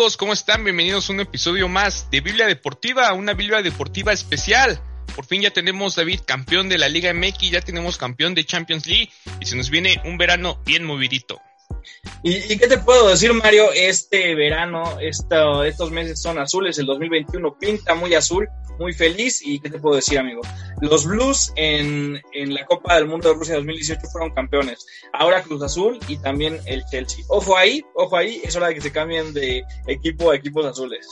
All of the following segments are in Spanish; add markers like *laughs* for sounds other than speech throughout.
amigos? ¿Cómo están? Bienvenidos a un episodio más de Biblia Deportiva, una Biblia Deportiva especial. Por fin ya tenemos David campeón de la Liga MX, ya tenemos campeón de Champions League y se nos viene un verano bien movidito. ¿Y, qué te puedo decir, Mario? Este verano, estos meses son azules, el 2021 pinta muy azul, muy feliz. ¿Y qué te puedo decir, amigo? Los Blues en, en la Copa del Mundo de Rusia 2018 fueron campeones. Ahora Cruz Azul y también el Chelsea. Ojo ahí, ojo ahí, es hora de que se cambien de equipo a equipos azules.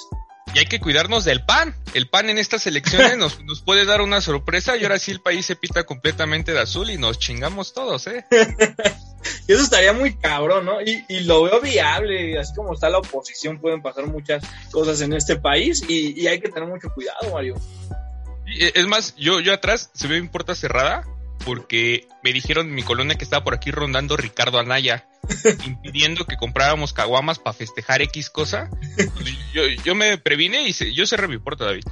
Y hay que cuidarnos del pan. El pan en estas elecciones *laughs* nos, nos puede dar una sorpresa y ahora sí el país se pita completamente de azul y nos chingamos todos, ¿eh? *laughs* Y eso estaría muy cabrón, ¿no? Y, y, lo veo viable, así como está la oposición, pueden pasar muchas cosas en este país y, y hay que tener mucho cuidado, Mario. Eh, es más, yo, yo atrás se ve mi puerta cerrada porque me dijeron en mi colonia que estaba por aquí rondando Ricardo Anaya, *laughs* impidiendo que compráramos caguamas para festejar X cosa. Yo, yo me previne y se, yo cerré mi puerta, David.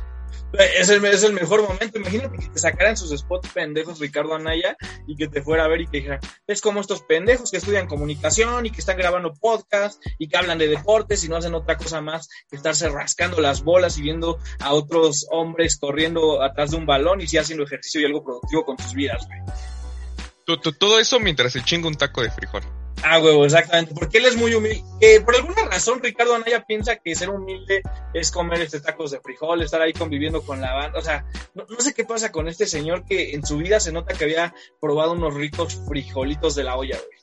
Es el, es el mejor momento. Imagínate que te sacaran sus spots pendejos Ricardo Anaya y que te fuera a ver y que dijera, es como estos pendejos que estudian comunicación y que están grabando podcast y que hablan de deportes y no hacen otra cosa más que estarse rascando las bolas y viendo a otros hombres corriendo atrás de un balón y si haciendo ejercicio y algo productivo con sus vidas, Todo eso mientras se chinga un taco de frijol. Ah, huevo, exactamente, porque él es muy humilde. Eh, por alguna razón, Ricardo Anaya piensa que ser humilde es comer este tacos de frijol, estar ahí conviviendo con la banda. O sea, no, sé qué pasa con este señor que en su vida se nota que había probado unos ricos frijolitos de la olla, güey.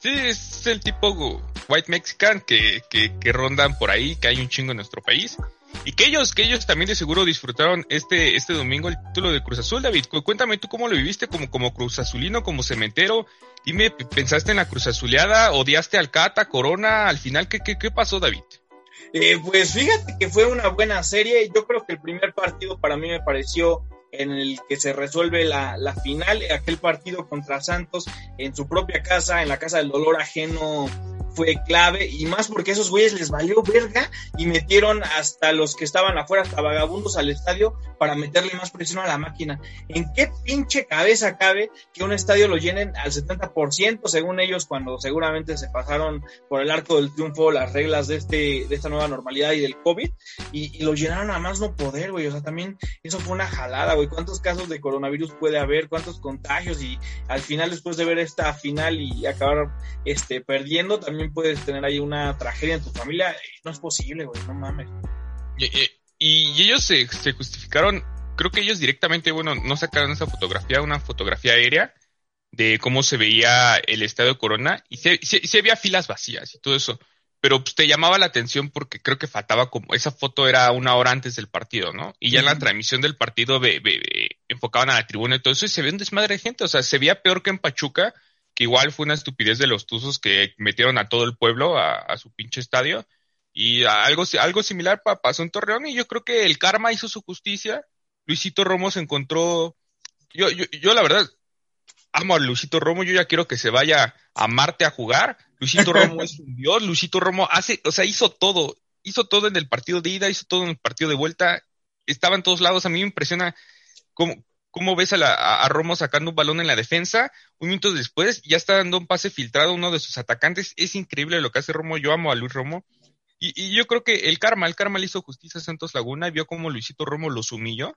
Sí, es el tipo white mexican que, que, que rondan por ahí, que hay un chingo en nuestro país. Y que ellos, que ellos también de seguro disfrutaron este, este domingo el título de Cruz Azul, David. Cuéntame tú cómo lo viviste como, como Cruz Azulino, como cementero. Dime, ¿pensaste en la Cruz Azuleada? ¿Odiaste al Cata, Corona? Al final, ¿qué, qué, qué pasó, David? Eh, pues fíjate que fue una buena serie. Yo creo que el primer partido para mí me pareció en el que se resuelve la, la, final, aquel partido contra Santos en su propia casa, en la casa del dolor ajeno fue clave y más porque esos güeyes les valió verga y metieron hasta los que estaban afuera, hasta vagabundos al estadio para meterle más presión a la máquina. ¿En qué pinche cabeza cabe que un estadio lo llenen al 70% según ellos cuando seguramente se pasaron por el arco del triunfo las reglas de, este, de esta nueva normalidad y del COVID y, lo llenaron a más no poder, güey? O sea, también eso fue una jalada, güey. ¿Cuántos casos de coronavirus puede haber? ¿Cuántos contagios? Y al final, después de ver esta final y acabar este, perdiendo, también puedes tener ahí una tragedia en tu familia. No es posible, güey, no mames. Y, ellos se, justificaron, creo que ellos directamente, bueno, no sacaron esa fotografía, una fotografía aérea de cómo se veía el estadio Corona y se, se, había filas vacías y todo eso. Pero pues, te llamaba la atención porque creo que faltaba como, esa foto era una hora antes del partido, ¿no? Y ya en la transmisión del partido enfocaban a la tribuna y todo eso y se ve un desmadre de gente, o sea, se veía peor que en Pachuca, igual fue una estupidez de los Tuzos que metieron a todo el pueblo a, su pinche estadio. Y algo, algo similar pasó en Torreón y yo creo que el karma hizo su justicia. Luisito Romo se encontró... Yo, yo, yo la verdad amo a Luisito Romo, yo ya quiero que se vaya a Marte a jugar. Luisito Romo es un dios, Luisito Romo hace, o sea, hizo todo, hizo todo en el partido de ida, hizo todo en el partido de vuelta, estaba en todos lados. A mí me impresiona cómo, cómo ves a, Romo sacando un balón en la defensa, un minuto después ya está dando un pase filtrado a uno de sus atacantes. Es increíble lo que hace Romo. Yo amo a Luis Romo. Y, yo creo que el karma, el karma le hizo justicia a Santos Laguna y vio cómo Luisito Romo los humilló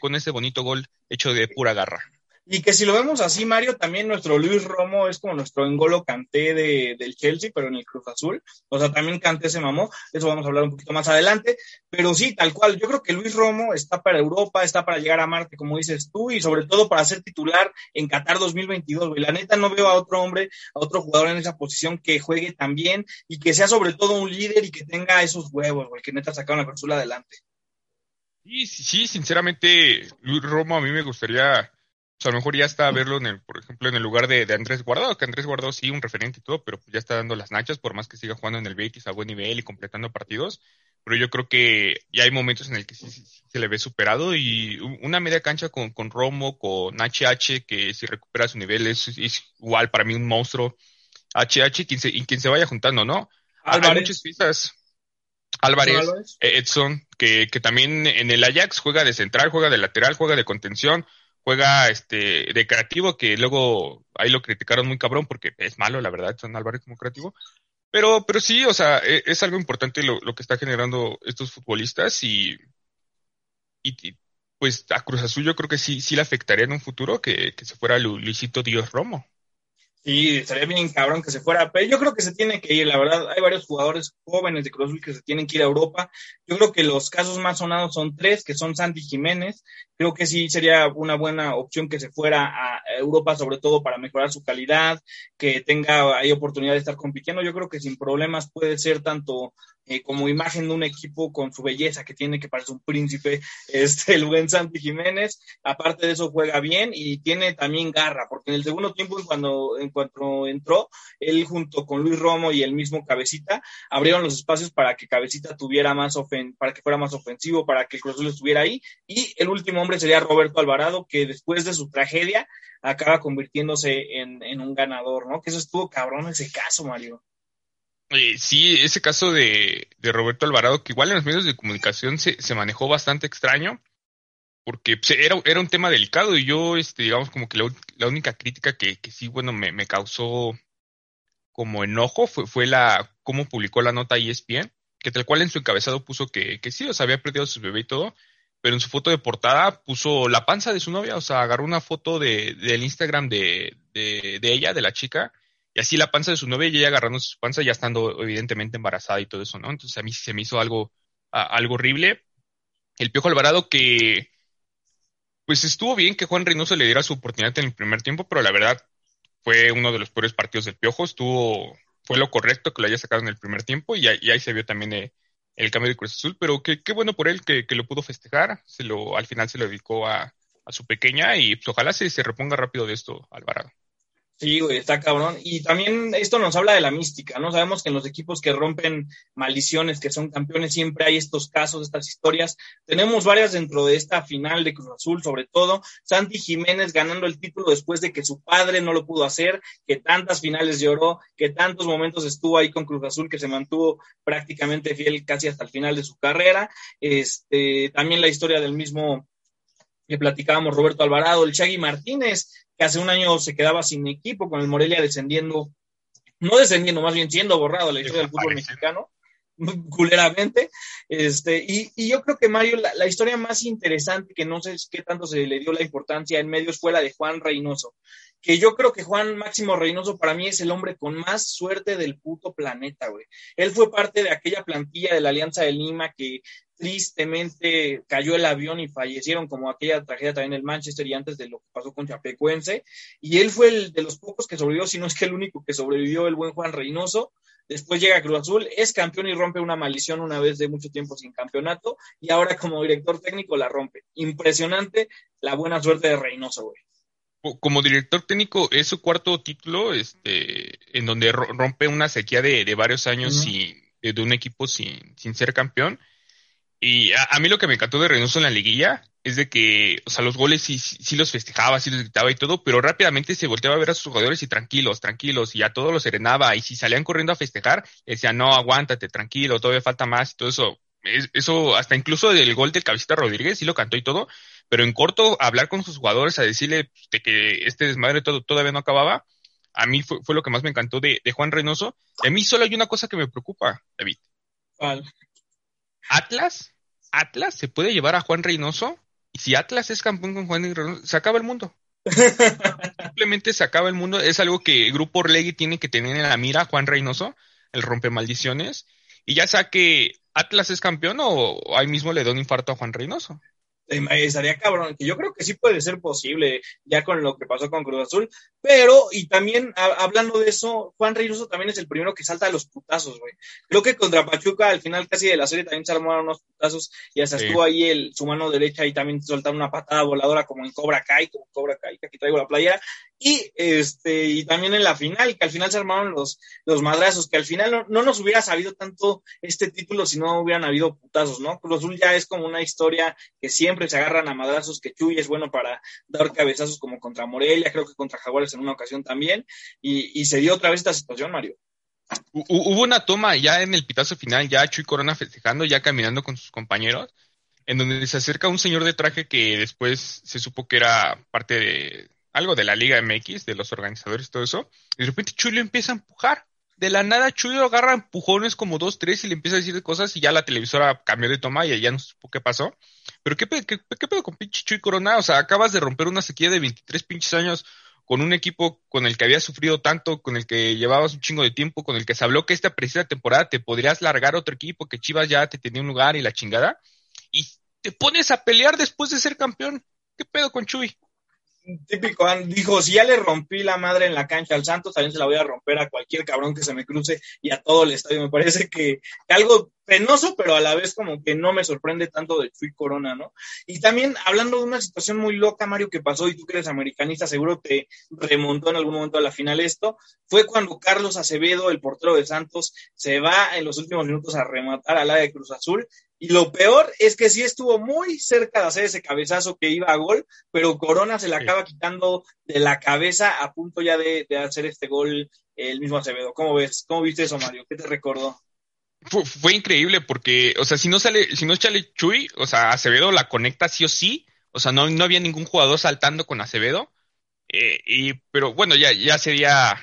con ese bonito gol hecho de pura garra. Y que si lo vemos así, Mario, también nuestro Luis Romo es como nuestro engolo Canté de, del Chelsea, pero en el Cruz Azul. O sea, también Canté se mamó, eso vamos a hablar un poquito más adelante. Pero sí, tal cual, yo creo que Luis Romo está para Europa, está para llegar a Marte, como dices tú, y sobre todo para ser titular en Qatar 2022, güey. La neta no veo a otro hombre, a otro jugador en esa posición que juegue tan bien y que sea sobre todo un líder y que tenga esos huevos, güey, que neta sacaron la Cruz adelante. Sí, sí, sinceramente, Luis Romo a mí me gustaría o sea, a lo mejor ya está a verlo, en el, por ejemplo, en el lugar de, Andrés Guardado, que Andrés Guardado sí, un referente y todo, pero ya está dando las nachas, por más que siga jugando en el Betis a buen nivel y completando partidos. Pero yo creo que ya hay momentos en el que sí, se le ve superado y una media cancha con, con Romo, con HH, que si recupera su nivel es, igual para mí un monstruo. HH quien se, y quien se vaya juntando, ¿no? Álvarez. Hay muchas pistas. Álvarez, Edson, que, que también en el Ajax juega de central, juega de lateral, juega de contención juega este de creativo, que luego ahí lo criticaron muy cabrón porque es malo, la verdad, Son Álvarez como creativo. Pero, pero sí, o sea, e, es, algo importante lo, lo, que está generando estos futbolistas y, y, pues a Cruz Azul yo creo que sí, sí le afectaría en un futuro que, que se fuera Luisito Dios Romo. Sí, estaría bien cabrón que se fuera, pero yo creo que se tiene que ir, la verdad, hay varios jugadores jóvenes de Cruz Azul que se tienen que ir a Europa. Yo creo que los casos más sonados son tres, que son Santi Jiménez. Creo que sí sería una buena opción que se fuera a Europa, sobre todo para mejorar su calidad, que tenga ahí oportunidad de estar compitiendo. Yo creo que sin problemas puede ser tanto eh, como imagen de un equipo con su belleza que tiene que parecer un príncipe, *laughs* este, el buen Santi Jiménez. Aparte de eso, juega bien y tiene también garra, porque en el segundo tiempo, cuando, en cuanto entró, él junto con Luis Romo y el mismo Cabecita, abrieron los espacios para que Cabecita tuviera más ofen para que fuera más ofensivo, para que Cruz Azul estuviera ahí. Y el último hombre sería Roberto Alvarado, que después de su tragedia acaba convirtiéndose en, un ganador, ¿no? Que eso estuvo cabrón ese caso, Mario. Eh, sí, ese caso de, Roberto Alvarado, que igual en los medios de comunicación se, manejó bastante extraño, porque pues, era, un tema delicado y yo, este, digamos, como que la, única crítica que, sí, bueno, me, causó como enojo fue, la cómo publicó la nota ESPN, que tal cual en su encabezado puso que, que sí, o sea, había perdido su bebé y todo, pero en su foto de portada puso la panza de su novia, o sea, agarró una foto de, del Instagram de, de, de ella, de la chica, y así la panza de su novia y ella agarrando su panza ya estando evidentemente embarazada y todo eso, ¿no? Entonces a mí se me hizo algo, algo horrible. El Piojo Alvarado que, pues estuvo bien que Juan Reynoso le diera su oportunidad en el primer tiempo, pero la verdad fue uno de los peores partidos del Piojo. Estuvo, fue lo correcto que lo haya sacado en el primer tiempo y, ahí se vio también eh, el cambio de Cruz Azul, pero qué, qué bueno por él que, que, lo pudo festejar. Se lo, al final se lo dedicó a, a su pequeña y pues, ojalá se, se reponga rápido de esto, Alvarado. Sí, güey, está cabrón. Y también esto nos habla de la mística, ¿no? Sabemos que en los equipos que rompen maldiciones, que son campeones, siempre hay estos casos, estas historias. Tenemos varias dentro de esta final de Cruz Azul, sobre todo. Santi Jiménez ganando el título después de que su padre no lo pudo hacer, que tantas finales lloró, que tantos momentos estuvo ahí con Cruz Azul, que se mantuvo prácticamente fiel casi hasta el final de su carrera. Este, también la historia del mismo que platicábamos Roberto Alvarado, el Chagui Martínez, que hace un año se quedaba sin equipo con el Morelia descendiendo, no descendiendo, más bien siendo borrado la historia del fútbol mexicano, *laughs* culeramente. Este, y, y, yo creo que Mario, la, la, historia más interesante, que no sé qué tanto se le dio la importancia en medios, fue la de Juan Reynoso. Que yo creo que Juan Máximo Reynoso para mí es el hombre con más suerte del puto planeta, güey. Él fue parte de aquella plantilla de la Alianza de Lima que tristemente cayó el avión y fallecieron, como aquella tragedia también en el Manchester y antes de lo que pasó con Chapecuense. Y él fue el de los pocos que sobrevivió, si no es que el único que sobrevivió, el buen Juan Reynoso. Después llega Cruz Azul, es campeón y rompe una maldición una vez de mucho tiempo sin campeonato. Y ahora como director técnico la rompe. Impresionante la buena suerte de Reynoso, güey como director técnico es su cuarto título, este, en donde rompe una sequía de, de varios años sin, de un equipo sin, sin ser campeón. Y a, mí lo que me encantó de Reynoso en la liguilla es de que, o sea, los goles sí, sí, los festejaba, sí los gritaba y todo, pero rápidamente se volteaba a ver a sus jugadores y tranquilos, tranquilos, y a todos los serenaba. Y si salían corriendo a festejar, decía, no, aguántate, tranquilo, todavía falta más y todo eso. eso, hasta incluso del gol del Cabecita Rodríguez, sí lo cantó y todo, pero en corto, hablar con sus jugadores, a decirle de que este desmadre todo, todavía no acababa, a mí fue, fue lo que más me encantó de, de Juan Reynoso. Y a mí solo hay una cosa que me preocupa, David. ¿Cuál? Atlas, Atlas se puede llevar a Juan Reynoso y si Atlas es campeón con Juan Reynoso, se acaba el mundo. *laughs* Simplemente se acaba el mundo. Es algo que el Grupo Orlegui tiene que tener en la mira, Juan Reynoso, el rompe maldiciones. Y ya sea que Atlas es campeón o ahí mismo le da un infarto a Juan Reynoso estaría cabrón, que yo creo que sí puede ser posible ya con lo que pasó con Cruz Azul, pero y también hablando de eso, Juan Reynoso también es el primero que salta a los putazos, güey. Creo que contra Pachuca al final casi de la serie también se armaron unos putazos y hasta estuvo ahí el, su mano derecha y también soltaron una patada voladora como en Cobra Kai, como Cobra Kai, que aquí traigo la playera, y este, y también en la final, que al final se armaron los, los madrazos, que al final no, no nos hubiera sabido tanto este título si no hubieran habido putazos, ¿no? Cruz Azul ya es como una historia que siempre se agarran a madrazos, que Chuy es bueno para dar cabezazos como contra Morelia, creo que contra Jaguares en una ocasión también, y, se dio otra vez esta situación, Mario. Hubo una toma ya en el pitazo final, ya Chuy Corona festejando, ya caminando con sus compañeros, en donde se acerca un señor de traje que después se supo que era parte de algo de la Liga MX, de los organizadores, todo eso, y de repente Chuy lo empieza a empujar. de la nada Chuy agarra empujones como dos, tres y le empieza a decir cosas y ya la televisora cambió de toma y ya no supo qué pasó. Pero qué, qué, qué pedo con pinche Chuy Corona, o sea, acabas de romper una sequía de 23 pinches años con un equipo con el que habías sufrido tanto, con el que llevabas un chingo de tiempo, con el que se habló que esta precisa temporada te podrías largar a otro equipo, que Chivas ya te tenía un lugar y la chingada, y te pones a pelear después de ser campeón. ¿Qué pedo con Chuy? Típico, dijo, si ya le rompí la madre en la cancha al Santos, también se la voy a romper a cualquier cabrón que se me cruce y a todo el estadio. Me parece que, algo penoso, pero a la vez como que no me sorprende tanto de Chuy Corona, ¿no? Y también hablando de una situación muy loca, Mario, que pasó, y tú que eres americanista, seguro te remontó en algún momento a la final esto, fue cuando Carlos Acevedo, el portero de Santos, se va en los últimos minutos a rematar al área de Cruz Azul y lo peor es que sí estuvo muy cerca de hacer ese cabezazo que iba a gol, pero Corona se le acaba quitando de la cabeza a punto ya de, hacer este gol el mismo Acevedo. ¿Cómo ves? ¿Cómo viste eso, Mario? ¿Qué te recordó? Fue, increíble porque, o sea, si no sale, si no sale Chuy, o sea, Acevedo la conecta sí o sí, o sea, no, no había ningún jugador saltando con Acevedo, eh, y, pero bueno, ya, ya sería,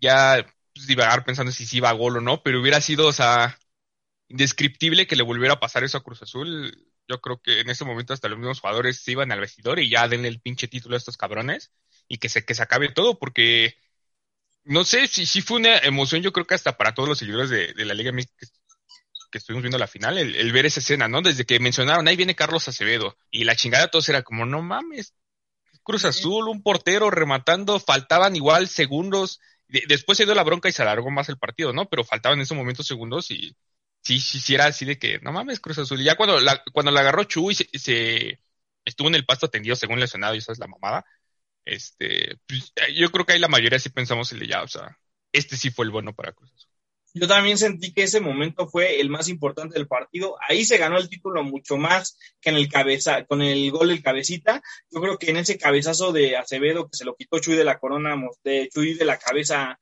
ya pues, divagar pensando si sí iba a gol o no, pero hubiera sido, o sea, indescriptible que le volviera a pasar eso a Cruz Azul. Yo creo que en ese momento hasta los mismos jugadores se iban al vestidor y ya denle el pinche título a estos cabrones y que se, que se acabe todo porque no sé si, si fue una emoción, yo creo que hasta para todos los seguidores de, la Liga que, que estuvimos viendo la final, el, ver esa escena, ¿no? Desde que mencionaron, ahí viene Carlos Acevedo y la chingada todos era como, no mames, Cruz Azul, un portero rematando, faltaban igual segundos. después se dio la bronca y se alargó más el partido, ¿no? Pero faltaban en ese momento segundos y sí, sí, era así de que, no mames, Cruz Azul. Ya cuando la, cuando la agarró Chuy, se, se, estuvo en el pasto tendido según lesionado y esa es la mamada. Este, pues, yo creo que ahí la mayoría sí pensamos el de ya, o sea, este sí fue el bueno para Cruz Azul. Yo también sentí que ese momento fue el más importante del partido. Ahí se ganó el título mucho más que en el cabeza, con el gol del cabecita. Yo creo que en ese cabezazo de Acevedo que se lo quitó Chuy de la corona, de Chuy de la cabeza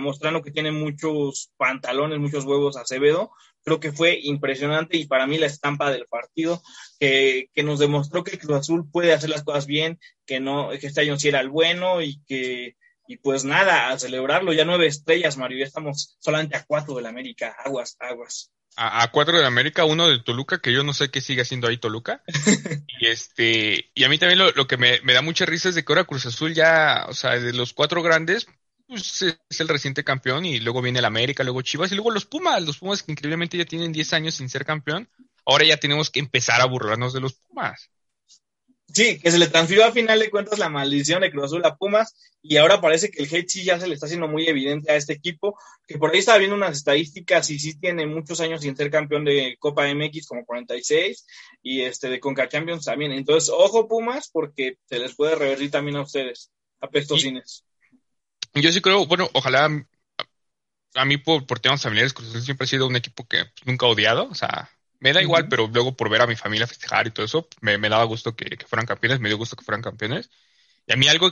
mostrando que tiene muchos pantalones, muchos huevos Acevedo. Creo que fue impresionante y para mí la estampa del partido que, nos demostró que Cruz Azul puede hacer las cosas bien, que no, que este año sí era el bueno y que, y pues nada, a celebrarlo, ya nueve estrellas, Mario, ya estamos solamente a cuatro del América, aguas, aguas. A, cuatro del América, uno de Toluca, que yo no sé qué sigue haciendo ahí Toluca. *laughs* y este, y a mí también lo, que me, me, da mucha risa es de que ahora Cruz Azul ya, o sea, de los cuatro grandes, pues, es el reciente campeón y luego viene el América, luego Chivas y luego los Pumas, los Pumas que increíblemente ya tienen 10 años sin ser campeón, ahora ya tenemos que empezar a burlarnos de los Pumas. Sí, que se le transfirió a final de cuentas la maldición de Cruz Azul a Pumas y ahora parece que el hate sí ya se le está haciendo muy evidente a este equipo, que por ahí estaba viendo unas estadísticas y sí tiene muchos años sin ser campeón de Copa MX como 46 y este de Conca Champions también. Entonces, ojo Pumas porque se les puede revertir también a ustedes, a Pestocines. Yo sí creo, bueno, ojalá a mí por, temas familiares, Cruz Azul siempre ha sido un equipo que nunca he odiado, o sea, me da igual, pero luego por ver a mi familia festejar y todo eso, me, daba gusto que, fueran campeones, me dio gusto que fueran campeones. Y a mí algo,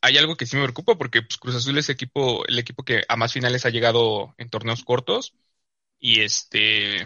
hay algo que sí me preocupa porque pues, Cruz Azul es el equipo, el equipo que a más finales ha llegado en torneos cortos. Y este,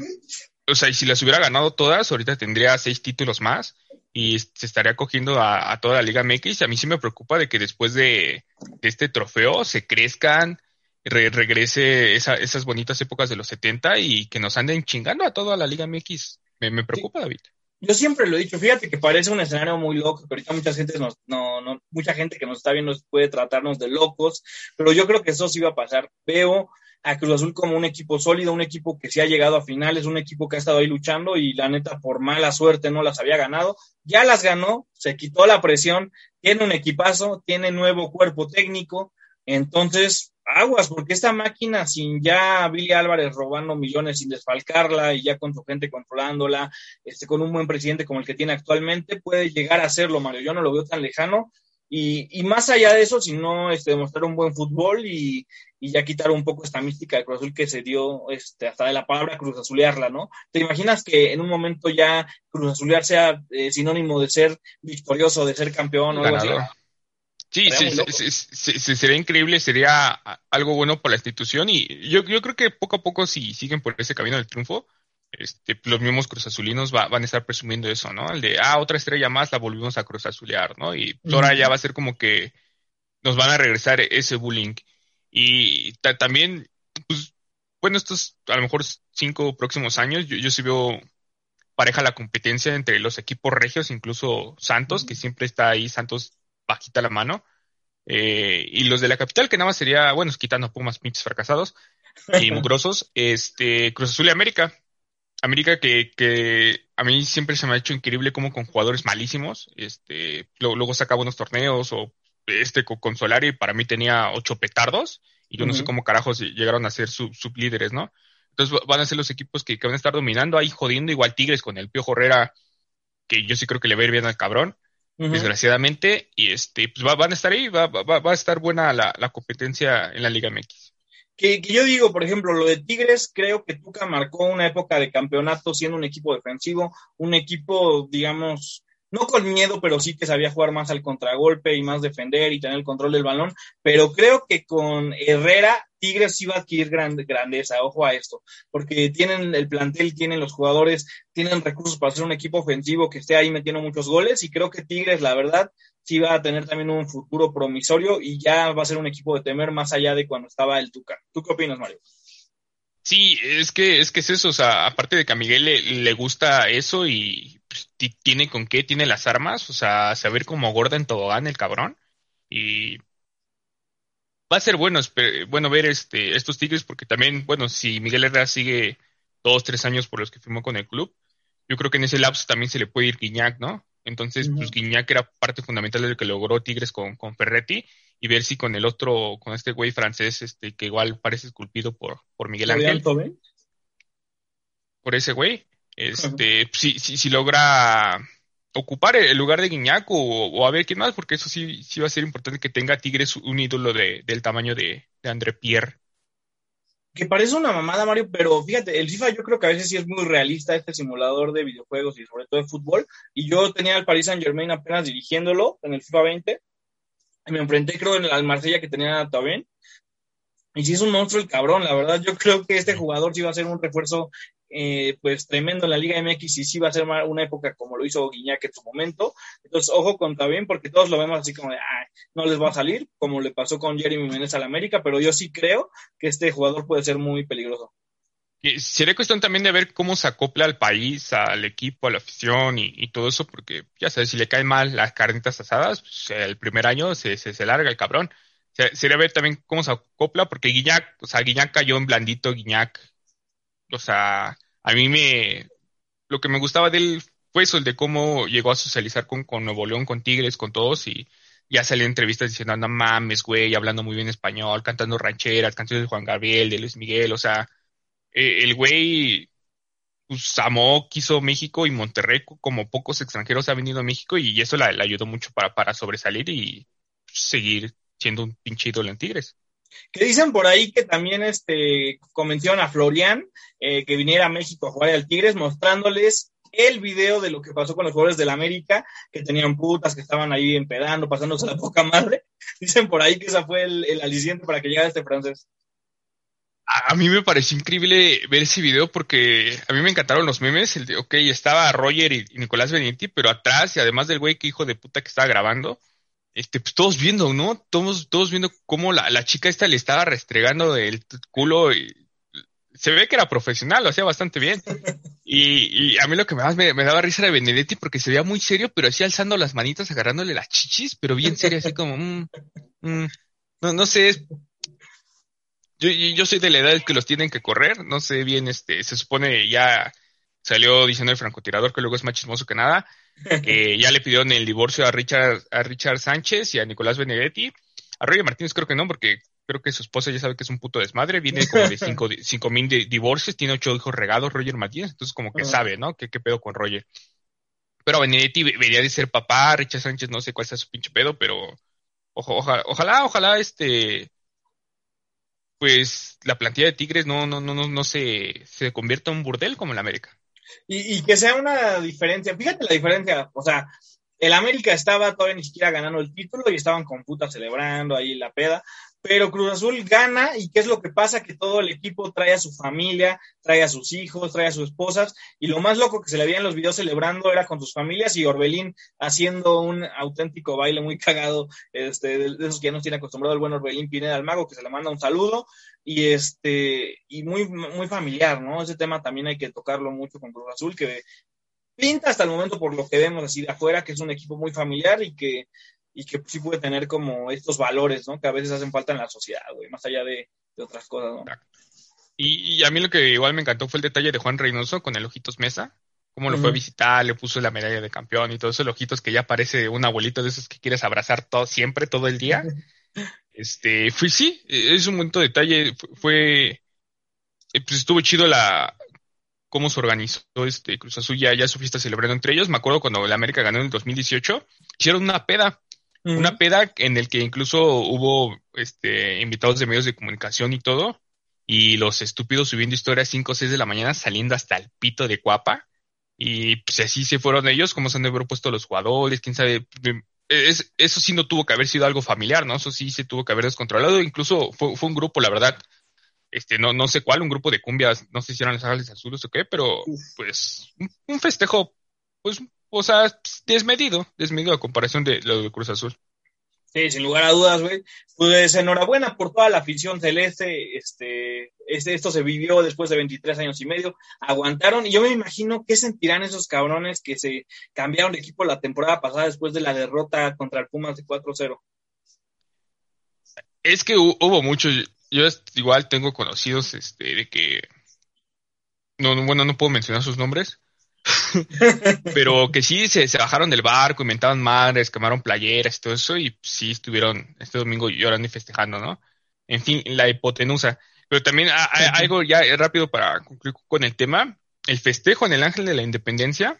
o sea, y si las hubiera ganado todas, ahorita tendría seis títulos más y se estaría cogiendo a, toda la Liga MX. A mí sí me preocupa de que después de, este trofeo se crezcan, regrese esas bonitas épocas de los 70 y que nos anden chingando a toda la Liga MX. Me, preocupa, David. Yo siempre lo he dicho, fíjate que parece un escenario muy loco, que ahorita mucha gente nos, no, no, mucha gente que nos está viendo puede tratarnos de locos, pero yo creo que eso sí va a pasar. Veo a Cruz Azul como un equipo sólido, un equipo que sí ha llegado a finales, un equipo que ha estado ahí luchando y la neta por mala suerte no las había ganado, ya las ganó, se quitó la presión, tiene un equipazo, tiene nuevo cuerpo técnico, entonces aguas, porque esta máquina sin ya Billy Álvarez robando millones sin desfalcarla y ya con su gente controlándola, este, con un buen presidente como el que tiene actualmente, puede llegar a serlo, Mario. Yo no lo veo tan lejano y, más allá de eso, si no este, demostrar un buen fútbol y, ya quitar un poco esta mística de Cruz Azul que se dio este, hasta de la palabra Cruz Azulearla, ¿no? ¿Te imaginas que en un momento ya Cruz Azulear sea eh, sinónimo de ser victorioso, de ser campeón o algo así? Sí, sí, sí, sería increíble, sería algo bueno para la institución y yo, yo creo que poco a poco si siguen por ese camino del triunfo, este, los mismos cruzazulinos van a estar presumiendo eso, ¿no? El de, ah, otra estrella más la volvimos a cruzazulear, ¿no? Y ahora ya va a ser como que nos van a regresar ese bullying. Y también, bueno, estos a lo mejor cinco próximos años, yo, yo sí veo pareja la competencia entre los equipos regios, incluso Santos, que siempre está ahí, Santos bajita la mano, eh, y los de la capital, que nada más sería, bueno, quitando Pumas pinches fracasados *laughs* y mugrosos, este, Cruz Azul y América. América que, que a mí siempre se me ha hecho increíble como con jugadores malísimos, este, luego, luego saca buenos torneos o este con Solari para mí tenía ocho petardos y yo no sé cómo carajos llegaron a ser sublíderes, ¿no? Entonces van a ser los equipos que, van a estar dominando ahí jodiendo igual Tigres con el Piojo Herrera, que yo sí creo que le va a ir bien al cabrón, desgraciadamente, y este, pues van a estar ahí, va, va, va a estar buena la, la, competencia en la Liga MX. Que, que, yo digo, por ejemplo, lo de Tigres, creo que Tuca marcó una época de campeonato siendo un equipo defensivo, un equipo, digamos, no con miedo, pero sí que sabía jugar más al contragolpe y más defender y tener el control del balón. Pero creo que con Herrera, Tigres sí va a adquirir grandeza, ojo a esto, porque tienen el plantel, tienen los jugadores, tienen recursos para ser un equipo ofensivo que esté ahí metiendo muchos goles y creo que Tigres, la verdad, sí va a tener también un futuro promisorio y ya va a ser un equipo de temer más allá de cuando estaba el Tuca. ¿Tú qué opinas, Mario? Sí, es que es que es eso, o sea, aparte de que a Miguel le gusta eso y pues, tiene con qué, tiene las armas, o sea, saber cómo gorda en tobogán el cabrón. Y va a ser bueno, bueno ver este, estos Tigres, porque también, bueno, si Miguel Herrera sigue dos, tres años por los que firmó con el club, yo creo que en ese lapso también se le puede ir Guiñac, ¿no? Entonces, pues Guiñac era parte fundamental de lo que logró Tigres con, con Ferretti y ver si con el otro, con este güey francés, este, que igual parece esculpido por, por Miguel Ángel. Por ese güey, este, si, si, si, logra ocupar el lugar de Guiñac o, a ver quién más, porque eso sí, sí va a ser importante que tenga Tigres un ídolo de, del tamaño de, de André Pierre. Que parece una mamada, Mario, pero fíjate, el FIFA yo creo que a veces sí es muy realista este simulador de videojuegos y sobre todo de fútbol. Y yo tenía al Paris Saint Germain apenas dirigiéndolo en el FIFA 20. Y me enfrenté, creo, en el Marsella que tenía también. Y sí es un monstruo el cabrón, la verdad. Yo creo que este jugador sí va a ser un refuerzo eh, pues tremendo en la Liga MX y sí va a ser una época como lo hizo Guiñac en su momento. Entonces, ojo con bien porque todos lo vemos así como de, no les va a salir, como le pasó con Jeremy Menez al América, pero yo sí creo que este jugador puede ser muy peligroso. sería cuestión también de ver cómo se acopla al país, al equipo, a la afición y, todo eso, porque ya sabes, si le caen mal las carnitas asadas, pues, el primer año se, se, larga el cabrón. sería ver también cómo se acopla, porque Guiñac, o sea, Guiñac cayó en blandito, Guiñac, o sea, a mí me, lo que me gustaba de él fue eso, el de cómo llegó a socializar con, con Nuevo León, con Tigres, con todos y ya salía en entrevistas diciendo, no mames, güey, hablando muy bien español, cantando rancheras, canciones de Juan Gabriel, de Luis Miguel, o sea, eh, el güey pues, amó, quiso México y Monterrey, como pocos extranjeros ha venido a México y eso le, ayudó mucho para, para sobresalir y seguir siendo un pinche ídolo en Tigres. Que dicen por ahí que también este, convencieron a Florian eh, que viniera a México a jugar al Tigres, mostrándoles el video de lo que pasó con los jugadores del América, que tenían putas, que estaban ahí empedando, pasándose la poca madre. *laughs* Dicen por ahí que esa fue el, el aliciente para que llegara este francés. A mí me pareció increíble ver ese video porque a mí me encantaron los memes. El de, ok, estaba Roger y, Nicolás Benetti, pero atrás, y además del güey que hijo de puta que estaba grabando, este, pues todos viendo, ¿no? Todos, todos viendo cómo la, la chica esta le estaba restregando el culo y se ve que era profesional, lo hacía bastante bien. *laughs* Y, y a mí lo que más me, daba risa era Benedetti porque se veía muy serio, pero así alzando las manitas, agarrándole las chichis, pero bien serio, así como, mm, mm, no, no sé, yo, yo soy de la edad que los tienen que correr, no sé bien, este, se supone ya salió diciendo el francotirador que luego es más chismoso que nada, que ya le pidieron el divorcio a Richard, a Richard Sánchez y a Nicolás Benedetti. A Roger Martínez creo que no, porque creo que su esposa ya sabe que es un puto desmadre, viene como de *laughs* cinco, cinco mil divorcios, tiene ocho hijos regados Roger Martínez, entonces como que sabe, ¿no? ¿Qué, qué pedo con Roger? Pero Benedetti venía de ser papá, Richard Sánchez no sé cuál sea su pinche pedo, pero ojo, ojalá, ojalá, ojalá este pues la plantilla de Tigres no, no, no, no, no se, se convierta en un burdel como en la América. Y, que sea una diferencia, fíjate la diferencia, o sea, el América estaba todavía ni siquiera ganando el título y estaban con puta celebrando ahí la peda, pero Cruz Azul gana y ¿qué es lo que pasa? Que todo el equipo trae a su familia, trae a sus hijos, trae a sus esposas y lo más loco que se le veía en los videos celebrando era con sus familias y Orbelín haciendo un auténtico baile muy cagado, este, de, esos que ya nos tiene acostumbrado el buen Orbelín Pineda al mago, que se le manda un saludo y este, y muy, muy familiar, ¿no? Ese tema también hay que tocarlo mucho con Cruz Azul, que pinta hasta el momento por lo que vemos así de afuera, que es un equipo muy familiar y que y que sí puede tener como estos valores, ¿no? Que a veces hacen falta en la sociedad, güey, más allá de, otras cosas, ¿no? Y, y, a mí lo que igual me encantó fue el detalle de Juan Reynoso con el Ojitos Mesa, cómo lo fue a visitar, le puso la medalla de campeón y todo eso, el Ojitos que ya parece un abuelito de esos que quieres abrazar todo, siempre, todo el día. este, fue sí, es un bonito detalle, fue, eh, pues estuvo chido la, cómo se organizó este Cruz Azul ya, ya su fiesta celebrando entre ellos. Me acuerdo cuando la América ganó en el 2018, hicieron una peda una peda en el que incluso hubo este, invitados de medios de comunicación y todo, y los estúpidos subiendo historias 5 o 6 de la mañana saliendo hasta el pito de cuapa. Y pues así se fueron ellos, como se han de haber puesto los jugadores, quién sabe. Es, eso sí no tuvo que haber sido algo familiar, ¿no? Eso sí se tuvo que haber descontrolado. Incluso fue, fue un grupo, la verdad, este, no, no sé cuál, un grupo de cumbias, no sé si eran las Ángeles Azules o qué, pero pues un festejo, pues o sea, desmedido, desmedido a comparación de lo de Cruz Azul. Sí, sin lugar a dudas, güey. Pues enhorabuena por toda la afición celeste. Este, este, esto se vivió después de 23 años y medio. Aguantaron. Y yo me imagino qué sentirán esos cabrones que se cambiaron de equipo la temporada pasada después de la derrota contra el Pumas de 4-0. Es que hubo muchos. Yo igual tengo conocidos este, de que. No, bueno, no puedo mencionar sus nombres *laughs* pero que sí se, bajaron del barco, inventaban madres, quemaron playeras y todo eso, y sí estuvieron este domingo llorando y festejando, ¿no? En fin, la hipotenusa. Pero también hay, algo ya rápido para concluir con el tema, el festejo en el Ángel de la Independencia,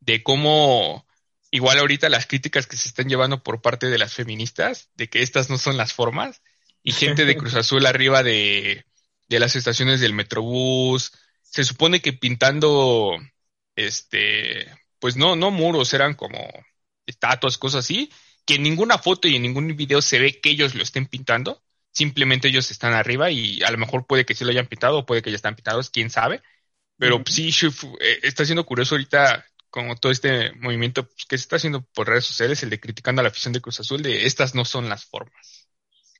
de cómo igual ahorita las críticas que se están llevando por parte de las feministas, de que estas no son las formas, y gente de *laughs* Cruz Azul arriba de, de las estaciones del Metrobús, se supone que pintando este, pues no, no muros, eran como estatuas, cosas así, que en ninguna foto y en ningún video se ve que ellos lo estén pintando, simplemente ellos están arriba y a lo mejor puede que sí lo hayan pintado o puede que ya están pintados, quién sabe, pero sí eh, está siendo curioso ahorita como todo este movimiento pues, que se está haciendo por redes sociales, el de criticando a la afición de Cruz Azul, de estas no son las formas.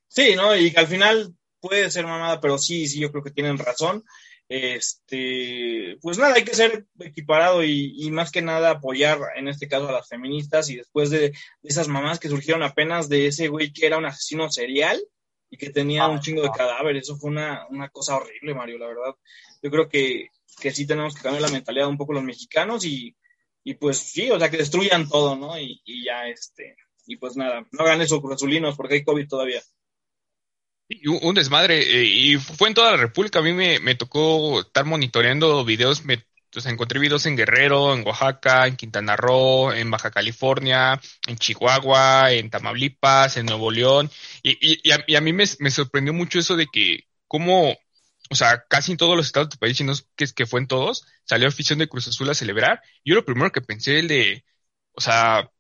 Sí, ¿no? Y que al final puede ser mamada, pero sí, sí, yo creo que tienen razón. Este, pues nada, hay que ser equiparado y, más que nada apoyar en este caso a las feministas y después de, esas mamás que surgieron apenas de ese güey que era un asesino serial y que tenía un chingo de cadáveres, eso fue una, cosa horrible, Mario, la verdad. Yo creo que, que sí tenemos que cambiar la mentalidad un poco los mexicanos y, y pues sí, o sea, que destruyan todo, ¿no? Y, y ya, este, y pues nada, no hagan eso, azulinos, porque hay COVID todavía. Y un, desmadre, eh, y fue en toda la República. A mí me, tocó estar monitoreando videos, me, encontré videos en Guerrero, en Oaxaca, en Quintana Roo, en Baja California, en Chihuahua, en Tamaulipas, en Nuevo León. Y, y, a, mí me, sorprendió mucho eso de que, como, o sea, casi en todos los estados del país, sino que, es que fue en todos, salió afición de Cruz Azul a celebrar. Yo lo primero que pensé, el de, o sea,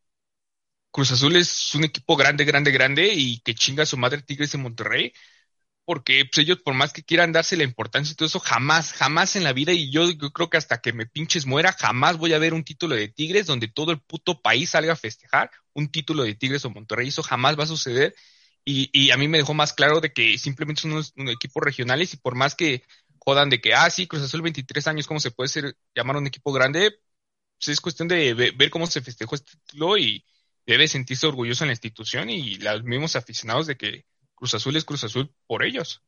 Cruz Azul es un equipo grande, grande, grande y que chinga a su madre Tigres de Monterrey, porque pues, ellos por más que quieran darse la importancia y todo eso, jamás, jamás en la vida, y yo, creo que hasta que me pinches muera, jamás voy a ver un título de Tigres donde todo el puto país salga a festejar un título de Tigres o Monterrey, eso jamás va a suceder. Y, a mí me dejó más claro de que simplemente son unos, equipos regionales y por más que jodan de que, ah, sí, Cruz Azul 23 años, ¿cómo se puede ser, llamar un equipo grande? Pues es cuestión de ver cómo se festejó este título y, debe sentirse orgulloso en la institución y los mismos aficionados de que Cruz Azul es Cruz Azul por ellos.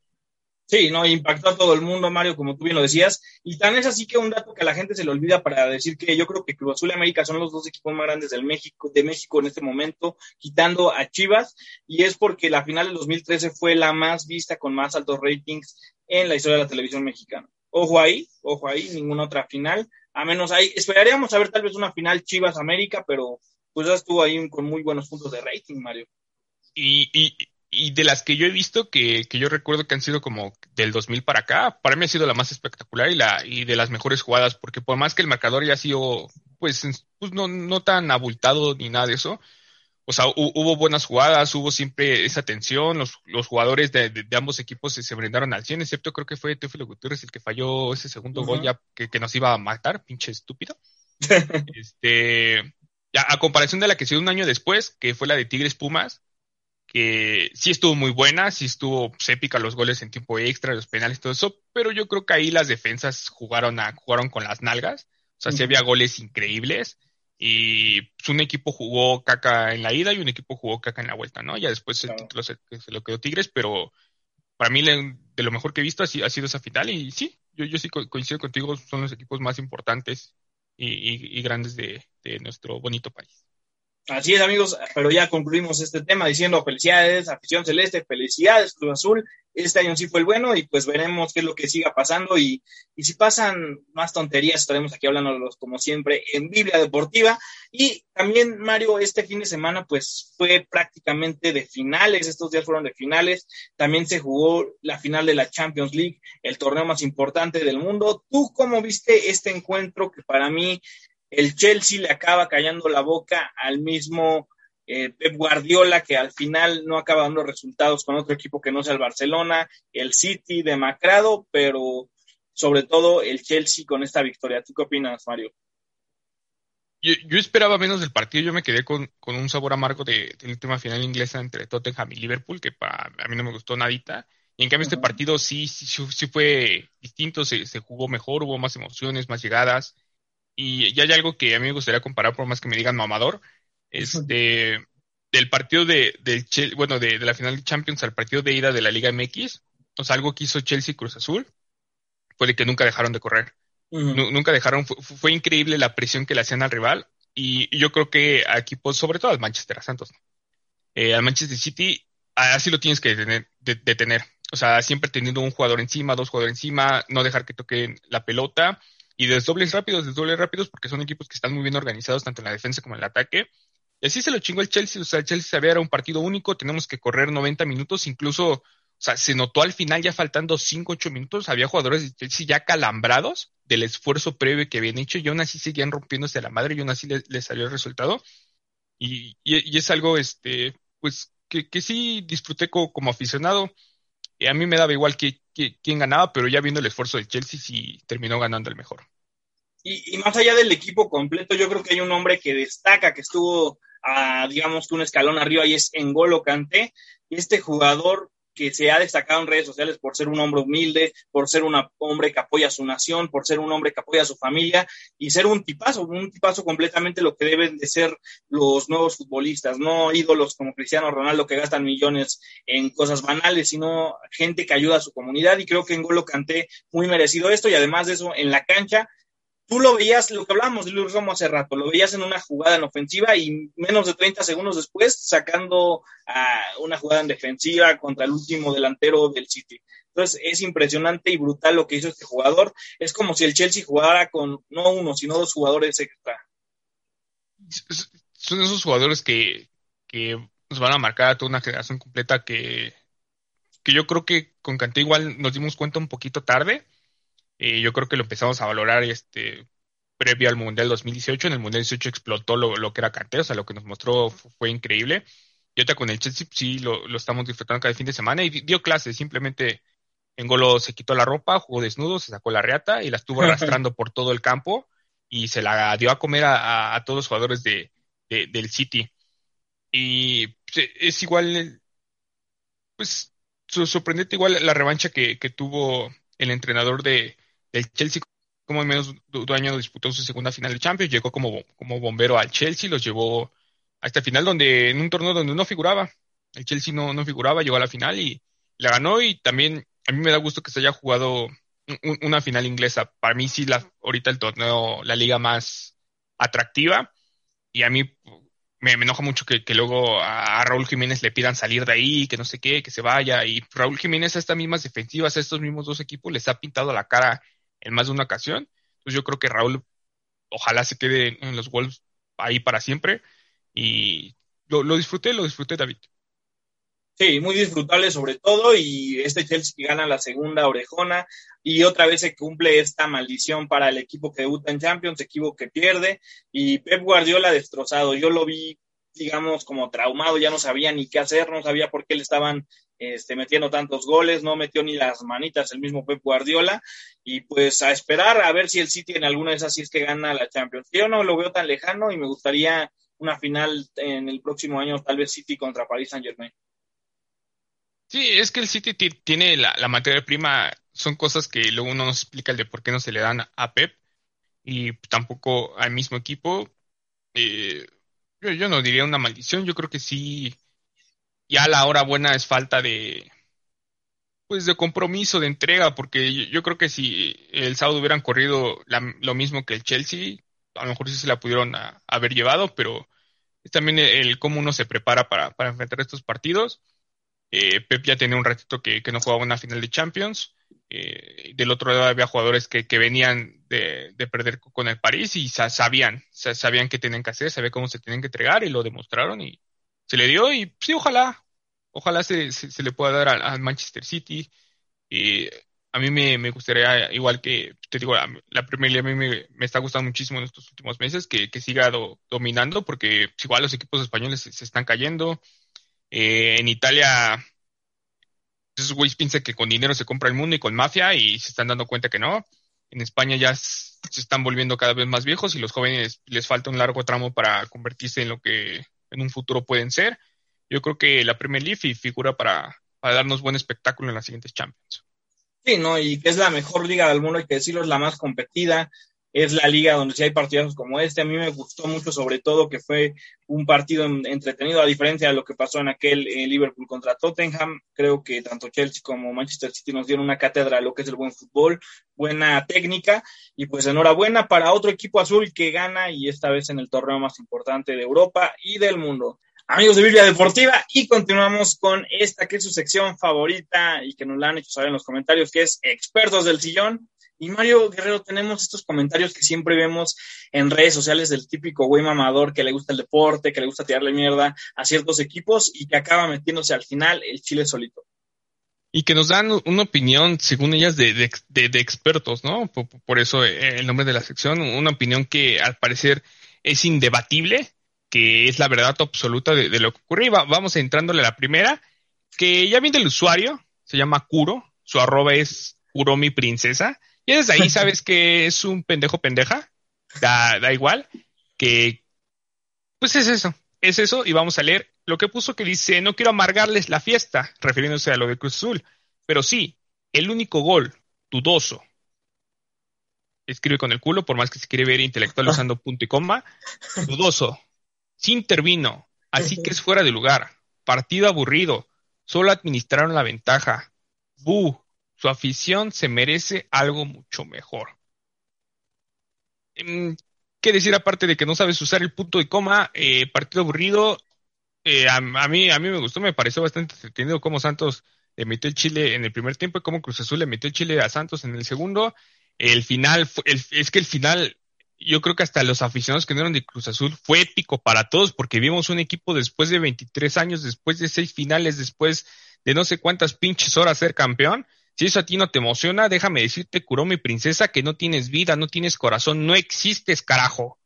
Sí, no, impactó a todo el mundo, Mario, como tú bien lo decías. Y tan es así que un dato que a la gente se le olvida para decir que yo creo que Cruz Azul y América son los dos equipos más grandes del México, de México en este momento, quitando a Chivas. Y es porque la final del 2013 fue la más vista con más altos ratings en la historia de la televisión mexicana. Ojo ahí, ojo ahí, ninguna otra final. A menos ahí, esperaríamos a ver tal vez una final Chivas América, pero pues ya estuvo ahí con muy buenos puntos de rating, Mario. Y, y, y de las que yo he visto, que, que, yo recuerdo que han sido como del 2000 para acá, para mí ha sido la más espectacular y, la, y de las mejores jugadas, porque por más que el marcador ya ha sido, pues, pues no, no tan abultado ni nada de eso, o sea, hubo buenas jugadas, hubo siempre esa tensión, los, los jugadores de, de, ambos equipos se, se, brindaron al 100, excepto creo que fue Teófilo Gutiérrez el que falló ese segundo gol ya que, que, nos iba a matar, pinche estúpido. *laughs* este, ya, a comparación de la que se dio un año después, que fue la de Tigres Pumas, que sí estuvo muy buena, sí estuvo pues, épica los goles en tiempo extra, los penales, todo eso, pero yo creo que ahí las defensas jugaron, a, jugaron con las nalgas, o sea, sí había goles increíbles y pues, un equipo jugó caca en la ida y un equipo jugó caca en la vuelta, ¿no? Ya después el título se, lo quedó Tigres, pero para mí de lo mejor que he visto ha sido, ha sido esa final y sí, yo, yo sí coincido contigo, son los equipos más importantes y, y, grandes de, de nuestro bonito país. Así es, amigos, pero ya concluimos este tema diciendo felicidades, afición celeste, felicidades, Cruz Azul. Este año sí fue el bueno y pues veremos qué es lo que siga pasando y, y si pasan más tonterías estaremos aquí hablándolos como siempre en Biblia Deportiva. Y también, Mario, este fin de semana pues fue prácticamente de finales, estos días fueron de finales. También se jugó la final de la Champions League, el torneo más importante del mundo. ¿Tú cómo viste este encuentro que para mí el Chelsea le acaba callando la boca al mismo eh, Pep Guardiola, que al final no acaba dando resultados con otro equipo que no sea el Barcelona, el City demacrado, pero sobre todo el Chelsea con esta victoria. ¿Tú qué opinas, Mario? Yo, esperaba menos del partido, yo me quedé con, un sabor amargo de, la última final inglesa entre Tottenham y Liverpool, que para, a mí no me gustó nadita. Y en cambio este partido sí, sí, sí fue distinto, se, se jugó mejor, hubo más emociones, más llegadas. Y ya hay algo que a mí me gustaría comparar, por más que me digan mamador, este, del partido de, del bueno, de, la final de Champions al partido de ida de la Liga MX, o sea, algo que hizo Chelsea Cruz Azul, fue de que nunca dejaron de correr. Nunca dejaron, fue, increíble la presión que le hacían al rival, y, yo creo que a equipos, sobre todo al Manchester, a Santos, eh, al Manchester City, así lo tienes que detener, detener. O sea, siempre teniendo un jugador encima, dos jugadores encima, no dejar que toquen la pelota y desdobles rápidos, desdobles rápidos, porque son equipos que están muy bien organizados tanto en la defensa como en el ataque. Y así se lo chingó el Chelsea, o sea, el Chelsea sabía era un partido único, tenemos que correr 90 minutos, incluso, o sea, se notó al final ya faltando 5, 8 minutos, había jugadores de Chelsea ya calambrados del esfuerzo previo que habían hecho y aún así seguían rompiéndose la madre y aún así les, salió el resultado. Y, y, es algo, este, pues, que, que sí disfruté como aficionado. Y a mí me daba igual que, quién ganaba, pero ya viendo el esfuerzo del Chelsea, sí terminó ganando el mejor. Y, más allá del equipo completo, yo creo que hay un hombre que destaca, que estuvo, a, digamos, un escalón arriba y es Engolo Kanté. Y este jugador que se ha destacado en redes sociales por ser un hombre humilde, por ser un hombre que apoya a su nación, por ser un hombre que apoya a su familia y ser un tipazo, un tipazo completamente lo que deben de ser los nuevos futbolistas, no ídolos como Cristiano Ronaldo que gastan millones en cosas banales, sino gente que ayuda a su comunidad y creo que en Golo Canté muy merecido esto y además de eso en la cancha tú lo veías, lo que hablábamos de Luis Romo hace rato, lo veías en una jugada en ofensiva y menos de 30 segundos después sacando a una jugada en defensiva contra el último delantero del City. Entonces es impresionante y brutal lo que hizo este jugador. Es como si el Chelsea jugara con no uno, sino dos jugadores extra. Son esos jugadores que, que nos van a marcar a toda una generación completa que, que yo creo que con Canté igual nos dimos cuenta un poquito tarde eh, yo creo que lo empezamos a valorar este previo al Mundial 2018. En el Mundial 18 explotó lo, lo que era Kanté, o sea, lo que nos mostró fue, increíble. Y ahorita con el Chelsea sí lo, lo, estamos disfrutando cada fin de semana y dio clases, simplemente en Golo se quitó la ropa, jugó desnudo, se sacó la reata y la estuvo arrastrando por todo el campo y se la dio a comer a, a, todos los jugadores de, del City. Y pues, es igual, pues sorprendente igual la revancha que, que tuvo el entrenador de, el Chelsea como en menos de un año disputó su segunda final de Champions, llegó como, como bombero al Chelsea, los llevó hasta el final donde en un torneo donde no figuraba. El Chelsea no, no figuraba, llegó a la final y la ganó y también a mí me da gusto que se haya jugado una final inglesa. Para mí sí la ahorita el torneo, la liga más atractiva y a mí me, enoja mucho que, luego a, Raúl Jiménez le pidan salir de ahí, que no sé qué, que se vaya. Y Raúl Jiménez a estas mismas defensivas, a estos mismos dos equipos, les ha pintado la cara en más de una ocasión. Entonces yo creo que Raúl ojalá se quede en los Wolves ahí para siempre. Y lo, disfruté, lo disfruté, David. Sí, muy disfrutable sobre todo y este Chelsea gana la segunda orejona y otra vez se cumple esta maldición para el equipo que debuta en Champions, equipo que pierde y Pep Guardiola destrozado. Yo lo vi digamos, como traumado, ya no sabía ni qué hacer, no sabía por qué le estaban este, metiendo tantos goles, no metió ni las manitas el mismo Pep Guardiola, y pues a esperar a ver si el City en alguna de esas sí es que gana la Champions. Yo no lo veo tan lejano y me gustaría una final en el próximo año, tal vez City contra Paris Saint Germain. Sí, es que el City tiene la, materia prima, son cosas que luego uno nos explica el de por qué no se le dan a Pep y tampoco al mismo equipo. Eh, yo, no diría una maldición, yo creo que sí, ya la hora buena es falta de, pues de compromiso, de entrega, porque yo, creo que si el sábado hubieran corrido lo mismo que el Chelsea, a lo mejor sí se la pudieron haber llevado, pero es también el, cómo uno se prepara para, para enfrentar estos partidos. Eh, Pep ya tenía un ratito que, no jugaba una final de Champions. Eh, del otro lado había jugadores que, venían de, perder con el París y sabían, sabían qué tenían que hacer, sabían cómo se tenían que entregar y lo demostraron y se le dio y sí, ojalá, ojalá se, se, le pueda dar al Manchester City. Y a mí me, gustaría, igual que te digo, la, Premier League a mí me, está gustando muchísimo en estos últimos meses, que, siga dominando, porque igual los equipos españoles se, están cayendo. Eh, en Italia, esos güeyes piensan que con dinero se compra el mundo y con mafia y se están dando cuenta que no. En España ya se están volviendo cada vez más viejos y los jóvenes les falta un largo tramo para convertirse en lo que en un futuro pueden ser. Yo creo que la Premier League figura para, para darnos buen espectáculo en las siguientes Champions. Sí, ¿no? Y que es la mejor liga del mundo, hay que decirlo, es la más competida, es la liga donde sí hay partidos como este. A mí me gustó mucho, sobre todo, que fue un partido entretenido, a diferencia de lo que pasó en aquel Liverpool contra Tottenham. Creo que tanto Chelsea como Manchester City nos dieron una cátedra de lo que es el buen fútbol, buena técnica, y pues enhorabuena para otro equipo azul que gana y esta vez en el torneo más importante de Europa y del mundo. Amigos de Biblia Deportiva, y continuamos con esta que es su sección favorita y que nos la han hecho saber en los comentarios, que es Expertos del Sillón y Mario Guerrero, tenemos estos comentarios que siempre vemos en redes sociales del típico güey mamador que le gusta el deporte, que le gusta tirarle mierda a ciertos equipos y que acaba metiéndose al final el Chile solito. Y que nos dan una opinión, según ellas, de, expertos, ¿no? Por, eso eh, el nombre de la sección, una opinión que al parecer es indebatible, que es la verdad absoluta de, lo que ocurre. Y vamos entrándole a la primera, que ya viene el usuario, se llama Kuro, su arroba es Kuromi Princesa y desde ahí sabes que es un pendejo pendeja, da, da igual, que pues es eso, es eso. Y vamos a leer lo que puso que dice, no quiero amargarles la fiesta, refiriéndose a lo de Cruz Azul, pero sí, el único gol dudoso, escribe con el culo, por más que se quiere ver intelectual usando punto y coma, dudoso, sí intervino, así que es fuera de lugar, partido aburrido, solo administraron la ventaja, bu, su afición se merece algo mucho mejor. Em, ¿Qué decir aparte de que no sabes usar el punto y coma? Eh, partido aburrido. Eh, a, mí, a mí me gustó, me pareció bastante entretenido cómo Santos le metió el Chile en el primer tiempo y cómo Cruz Azul le metió el Chile a Santos en el segundo. El final, es que el final, yo creo que hasta los aficionados que no eran de Cruz Azul fue épico para todos porque vimos un equipo después de 23 años, después de seis finales, después de no sé cuántas pinches horas ser campeón si eso a ti no te emociona, déjame decirte, mi princesa, que no tienes vida, no tienes corazón, no existes, carajo.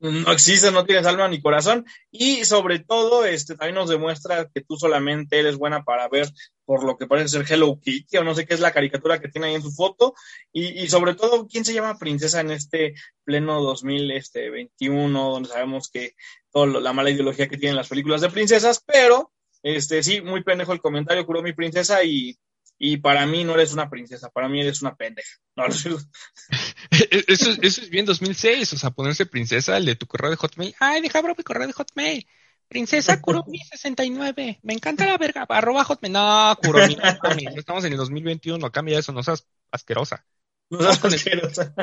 No existe, no tienes alma ni corazón. Y sobre todo, este también nos demuestra que tú solamente eres buena para ver por lo que parece ser Hello Kitty, o no sé qué es la caricatura que tiene ahí en su foto. Y, sobre todo, ¿quién se llama princesa en este pleno 2021, donde sabemos que toda la mala ideología que tienen las películas de princesas? Pero, este sí, muy pendejo el comentario, mi princesa, y y para mí no eres una princesa, para mí eres una pendeja. *laughs* eso, eso es bien 2006, o sea, ponerse princesa, el de tu correo de Hotmail. Ay, deja bro mi correo de Hotmail. Princesa Kuromi69. Me encanta la verga. Arroba Hotmail. No, Kuromi, no, estamos en el 2021. Cambia eso, no seas asquerosa. No seas asquerosa.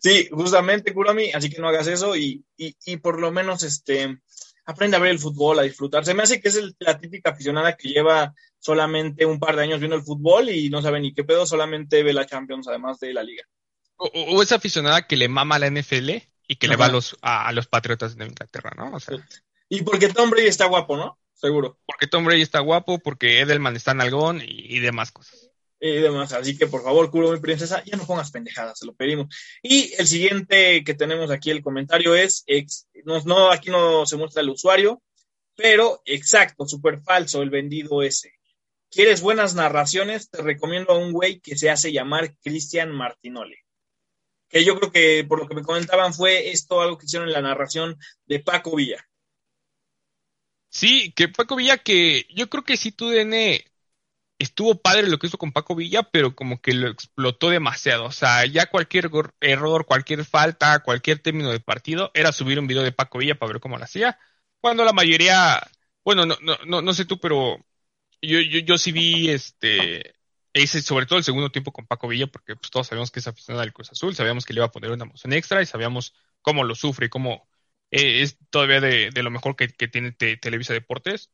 Sí, justamente, Kuromi, así que no hagas eso y, y, y por lo menos este aprende a ver el fútbol, a disfrutar. Se me hace que es la típica aficionada que lleva solamente un par de años viendo el fútbol y no sabe ni qué pedo, solamente ve la Champions además de la liga. O, esa aficionada que le mama a la NFL y que le va a los, a, los Patriotas de Inglaterra, ¿no? O sea, Y porque Tom Brady está guapo, ¿no? Seguro. Porque Tom Brady está guapo, porque Edelman está en algón y demás cosas y demás. Así que por favor, curo mi princesa, ya no pongas pendejadas, se lo pedimos. Y el siguiente que tenemos aquí, el comentario es, no, aquí no se muestra el usuario, pero exacto, súper falso el vendido ese. ¿Quieres buenas narraciones? Te recomiendo a un güey que se hace llamar Cristian Martinoli. Que yo creo que por lo que me comentaban fue esto algo que hicieron en la narración de Paco Villa. Sí, que Paco Villa, que yo creo que sí tu DN estuvo padre lo que hizo con Paco Villa, pero como que lo explotó demasiado. O sea, ya cualquier error, cualquier falta, cualquier término de partido, era subir un video de Paco Villa para ver cómo lo hacía. Cuando la mayoría, bueno, no, no, no, no sé tú, pero yo, yo, yo sí vi este ese, sobre todo el segundo tiempo con Paco Villa, porque pues, todos sabíamos que es aficionado del Cruz Azul, sabíamos que le iba a poner una emoción extra y sabíamos cómo lo sufre y cómo eh, es todavía de, lo mejor que, tiene Televisa Deportes.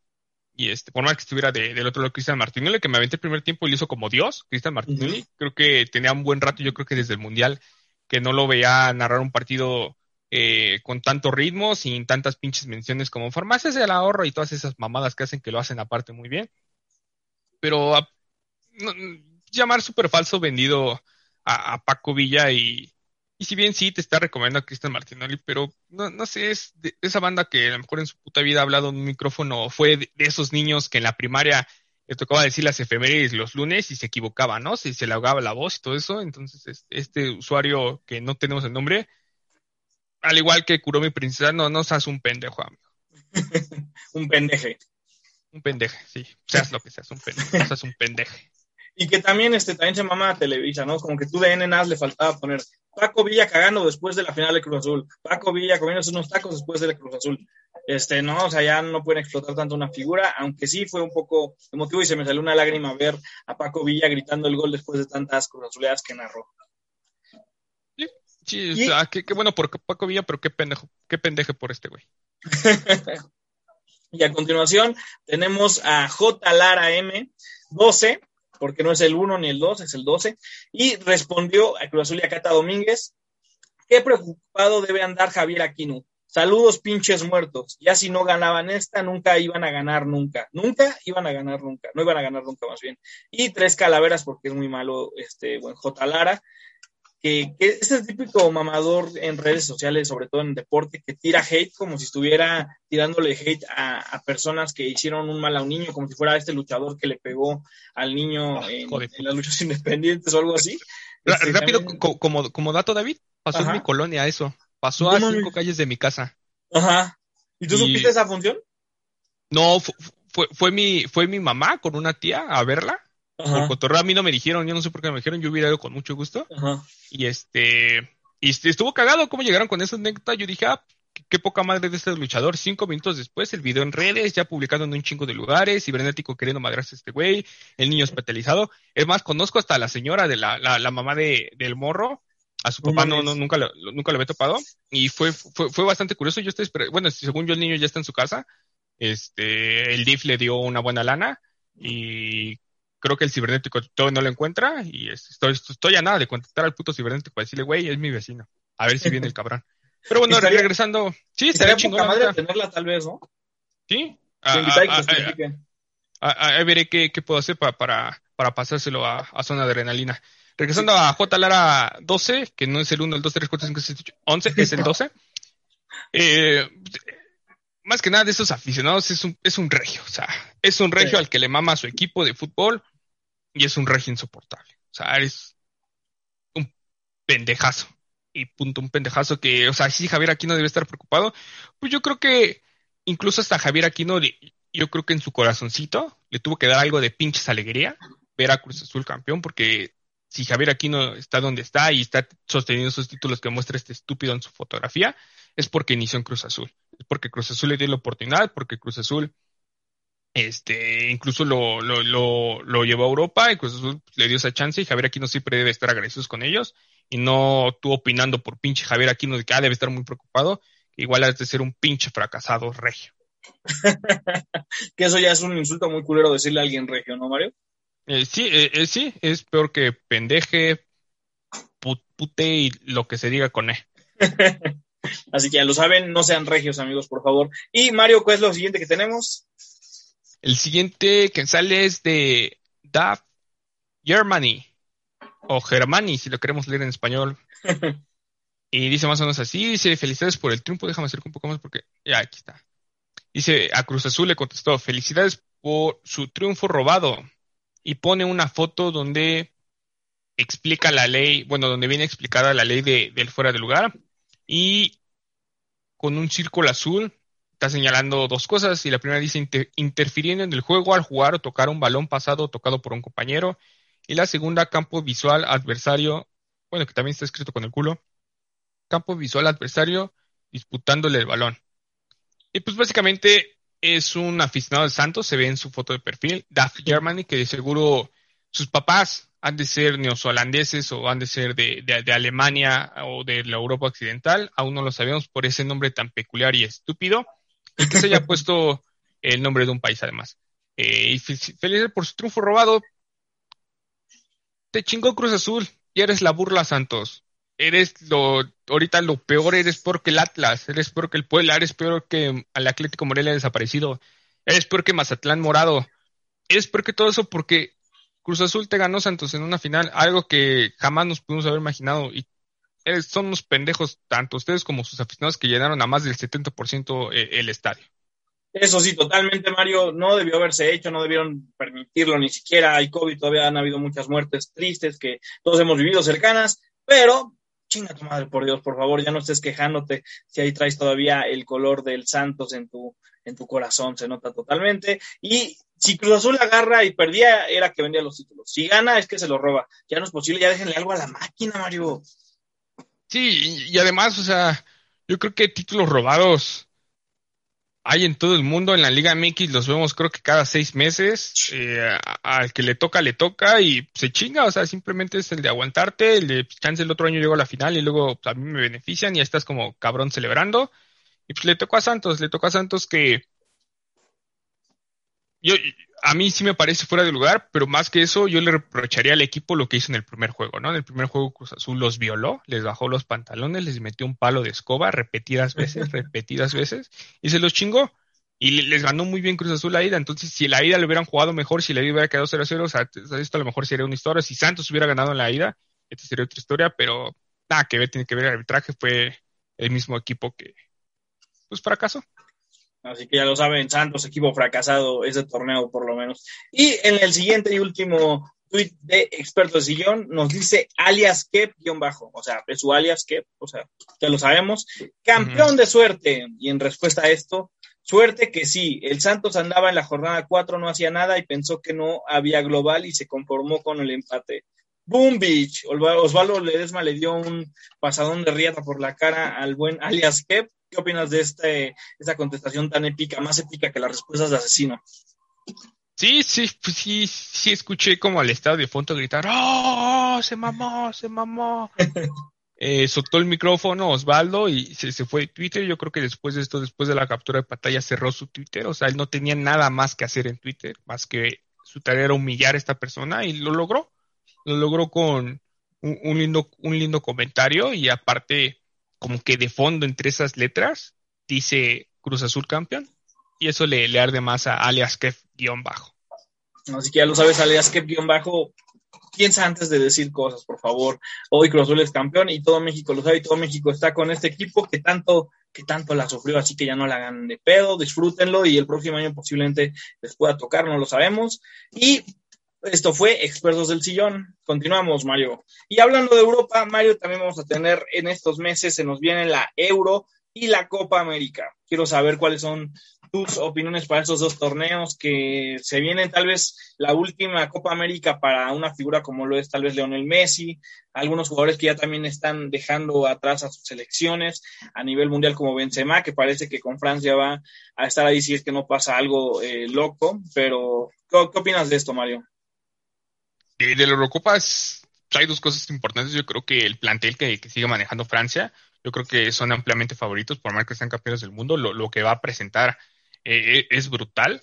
Y este, por más que estuviera del otro lado Cristian Martinelli, que me aventé el primer tiempo y lo hizo como Dios, Cristian Martinelli, creo que tenía un buen rato, yo creo que desde el Mundial, que no lo veía narrar un partido eh, con tanto ritmo, sin tantas pinches menciones como farmacias del ahorro y todas esas mamadas que hacen que lo hacen aparte muy bien. Pero llamar súper falso vendido a, Paco Villa y, y si bien sí te está recomendando a Cristian Martinelli, pero no, no sé, es de, esa banda que a lo mejor en su puta vida ha hablado en un micrófono, fue de, esos niños que en la primaria le tocaba decir las efemérides los lunes y se equivocaba, ¿no? Si se le ahogaba la voz y todo eso, entonces este, este usuario que no tenemos el nombre, al igual que curó mi princesa, no, no seas un pendejo, amigo. *laughs* un pendeje. Un pendeje, sí. Seas lo que seas, un pendeje. seas un pendeje. *laughs* Y que también, este, también se mama a Televisa, ¿no? Como que tú de NNAS le faltaba poner Paco Villa cagando después de la final de Cruz Azul. Paco Villa comiéndose unos tacos después de la Cruz Azul. Este, no, o sea, ya no pueden explotar tanto una figura, aunque sí fue un poco emotivo y se me salió una lágrima ver a Paco Villa gritando el gol después de tantas Cruz Azuleadas que narró. Sí, o sea, qué, bueno por Paco Villa, pero qué pendejo, qué pendeje por este güey. *laughs* y a continuación tenemos a J. Lara M, 12, porque no es el 1 ni el 2, es el 12, y respondió a Cruz Azul y a Cata Domínguez, qué preocupado debe andar Javier Aquino. Saludos pinches muertos. Ya si no ganaban esta, nunca iban a ganar nunca. Nunca iban a ganar nunca. No iban a ganar nunca más bien. Y tres calaveras porque es muy malo este buen J. Lara que, que es el típico mamador en redes sociales, sobre todo en deporte, que tira hate como si estuviera tirándole hate a, personas que hicieron un mal a un niño, como si fuera este luchador que le pegó al niño en, las luchas *laughs* independientes o algo así. Este, rápido, como, como dato, David, pasó en mi colonia eso. Pasó a cinco calles de mi casa. Ajá. ¿Y tú supiste esa función? No, fue, fue, mi, fue mi mamá con una tía a verla por cotorreo a mí no me dijeron, yo no sé por qué me dijeron, yo hubiera ido con mucho gusto. Y este, y estuvo cagado cómo llegaron con esa anécdota. Yo dije, ah, qué poca madre de este luchador. Cinco minutos después, el video en redes, ya publicado en un chingo de lugares, cibernético queriendo madrarse a este güey, el niño hospitalizado. Es más, conozco hasta la señora de la, la, mamá de, del morro. A su papá no, no, nunca lo, nunca lo había topado. Y fue, fue, fue bastante curioso. Yo estoy bueno, según yo el niño ya está en su casa. Este, el DIF le dio una buena lana. Y creo que el cibernético todavía no lo encuentra y estoy, estoy a nada de contactar al puto cibernético para decirle, güey, es mi vecino. A ver si viene el cabrón. Pero bueno, regresando. Sí, estaría chingón. madre tenerla tal vez, ¿no? Sí. A, veré qué, qué, puedo hacer para, para, para pasárselo a, a, zona de adrenalina. Regresando a J. Lara 12, que no es el 1, el 2, 3, 4, 5, 6, 7, 11, es el 12. *laughs* Eh, más que nada de esos aficionados es un, es un regio, o sea, es un regio al que le mama a su equipo de fútbol y es un regio insoportable. O sea, eres un pendejazo. Y punto, un pendejazo que, o sea, sí, Javier Aquino debe estar preocupado. Pues yo creo que incluso hasta Javier Aquino, yo creo que en su corazoncito le tuvo que dar algo de pinches alegría ver a Cruz Azul campeón, porque si Javier Aquino está donde está y está sosteniendo esos títulos que muestra este estúpido en su fotografía, es porque inició en Cruz Azul. Es porque Cruz Azul le dio la oportunidad, porque Cruz Azul este, incluso lo, lo, lo, lo llevó a Europa y Azul le dio esa chance y Javier Aquino siempre debe estar agradecidos con ellos y no tú opinando por pinche Javier Aquino de que ah, debe estar muy preocupado, igual has de ser un pinche fracasado regio. *laughs* que eso ya es un insulto muy culero decirle a alguien regio, ¿no, Mario? Eh, sí, eh, eh, sí, es peor que pendeje, pute y lo que se diga con E. *laughs* Así que ya lo saben, no sean regios, amigos, por favor. Y Mario, ¿cuál es lo siguiente que tenemos? El siguiente que sale es de DAF Germany, o Germany, si lo queremos leer en español. *laughs* y dice más o menos así, dice, felicidades por el triunfo, déjame acercar un poco más porque, ya, aquí está. Dice, a Cruz Azul le contestó, felicidades por su triunfo robado. Y pone una foto donde explica la ley, bueno, donde viene explicada la ley de, del fuera de lugar. Y con un círculo azul está señalando dos cosas. Y la primera dice interfiriendo en el juego al jugar o tocar un balón pasado o tocado por un compañero. Y la segunda, campo visual adversario, bueno, que también está escrito con el culo. Campo visual adversario disputándole el balón. Y pues básicamente es un aficionado de Santos, se ve en su foto de perfil, Duff Germany, que de seguro sus papás han de ser neozelandeses o han de ser de, Alemania o de la Europa Occidental, aún no lo sabemos por ese nombre tan peculiar y estúpido, que se haya puesto el nombre de un país además. Eh, y feliz por su triunfo robado. Te chingó Cruz Azul y eres la burla Santos eres lo, ahorita lo peor eres peor que el Atlas, eres peor que el Puebla, eres peor que el Atlético Morelia desaparecido, eres peor que Mazatlán Morado, eres peor que todo eso porque Cruz Azul te ganó Santos en una final, algo que jamás nos pudimos haber imaginado y son unos pendejos, tanto ustedes como sus aficionados que llenaron a más del 70% eh, el estadio. Eso sí, totalmente, Mario, no debió haberse hecho, no debieron permitirlo ni siquiera. Hay COVID, todavía han habido muchas muertes tristes que todos hemos vivido cercanas, pero chinga tu madre, por Dios, por favor, ya no estés quejándote si ahí traes todavía el color del Santos en tu, en tu corazón, se nota totalmente. Y si Cruz Azul agarra y perdía, era que vendía los títulos. Si gana, es que se lo roba. Ya no es posible, ya déjenle algo a la máquina, Mario. Sí, y además, o sea, yo creo que títulos robados hay en todo el mundo, en la Liga MX los vemos creo que cada seis meses, eh, al que le toca, le toca y se chinga, o sea, simplemente es el de aguantarte, el de pues, chance el otro año llego a la final y luego pues, a mí me benefician y ya estás como cabrón celebrando. Y pues le tocó a Santos, le tocó a Santos que yo, a mí sí me parece fuera de lugar, pero más que eso, yo le reprocharía al equipo lo que hizo en el primer juego, ¿no? En el primer juego Cruz Azul los violó, les bajó los pantalones, les metió un palo de escoba repetidas veces, *laughs* repetidas veces, y se los chingó. Y les ganó muy bien Cruz Azul la ida. Entonces, si la ida le hubieran jugado mejor, si la ida hubiera quedado 0-0, o sea, esto a lo mejor sería una historia. Si Santos hubiera ganado en la ida, esta sería otra historia, pero nada que ver, tiene que ver el arbitraje. Fue el mismo equipo que, pues, fracasó. Así que ya lo saben, Santos, equipo fracasado ese torneo por lo menos. Y en el siguiente y último tweet de experto de sillón nos dice alias Kep guion bajo, o sea, es su alias Kep, o sea, ya lo sabemos, campeón de suerte. Y en respuesta a esto, suerte que sí, el Santos andaba en la jornada 4, no hacía nada y pensó que no había global y se conformó con el empate. Boom Beach, Osvaldo Ledesma le dio un pasadón de riata por la cara al buen alias Kep ¿Qué opinas de este, esta contestación tan épica, más épica que las respuestas de asesino? Sí, sí, pues sí, sí escuché como al estado de fondo gritar, ¡Oh! Se mamó, se mamó. *laughs* eh, soltó el micrófono Osvaldo y se, se, fue de Twitter. Yo creo que después de esto, después de la captura de pantalla, cerró su Twitter. O sea, él no tenía nada más que hacer en Twitter, más que su tarea era humillar a esta persona y lo logró. Lo logró con un, un lindo, un lindo comentario y aparte como que de fondo entre esas letras dice Cruz Azul campeón y eso le, le arde más a alias guion bajo. Así que ya lo sabes, alias guion bajo, piensa antes de decir cosas, por favor. Hoy Cruz Azul es campeón y todo México lo sabe y todo México está con este equipo que tanto, que tanto la sufrió, así que ya no la hagan de pedo, disfrútenlo y el próximo año posiblemente les pueda tocar, no lo sabemos. Y esto fue Expertos del Sillón. Continuamos, Mario. Y hablando de Europa, Mario, también vamos a tener en estos meses, se nos viene la Euro y la Copa América. Quiero saber cuáles son tus opiniones para estos dos torneos que se vienen tal vez la última Copa América para una figura como lo es tal vez Leonel Messi, algunos jugadores que ya también están dejando atrás a sus selecciones a nivel mundial como Benzema, que parece que con Francia va a estar ahí si es que no pasa algo eh, loco, pero ¿qué opinas de esto, Mario? De, la Eurocopa hay dos cosas importantes. Yo creo que el plantel que, sigue manejando Francia, yo creo que son ampliamente favoritos, por más que sean campeones del mundo. Lo, que va a presentar eh, eh, es brutal.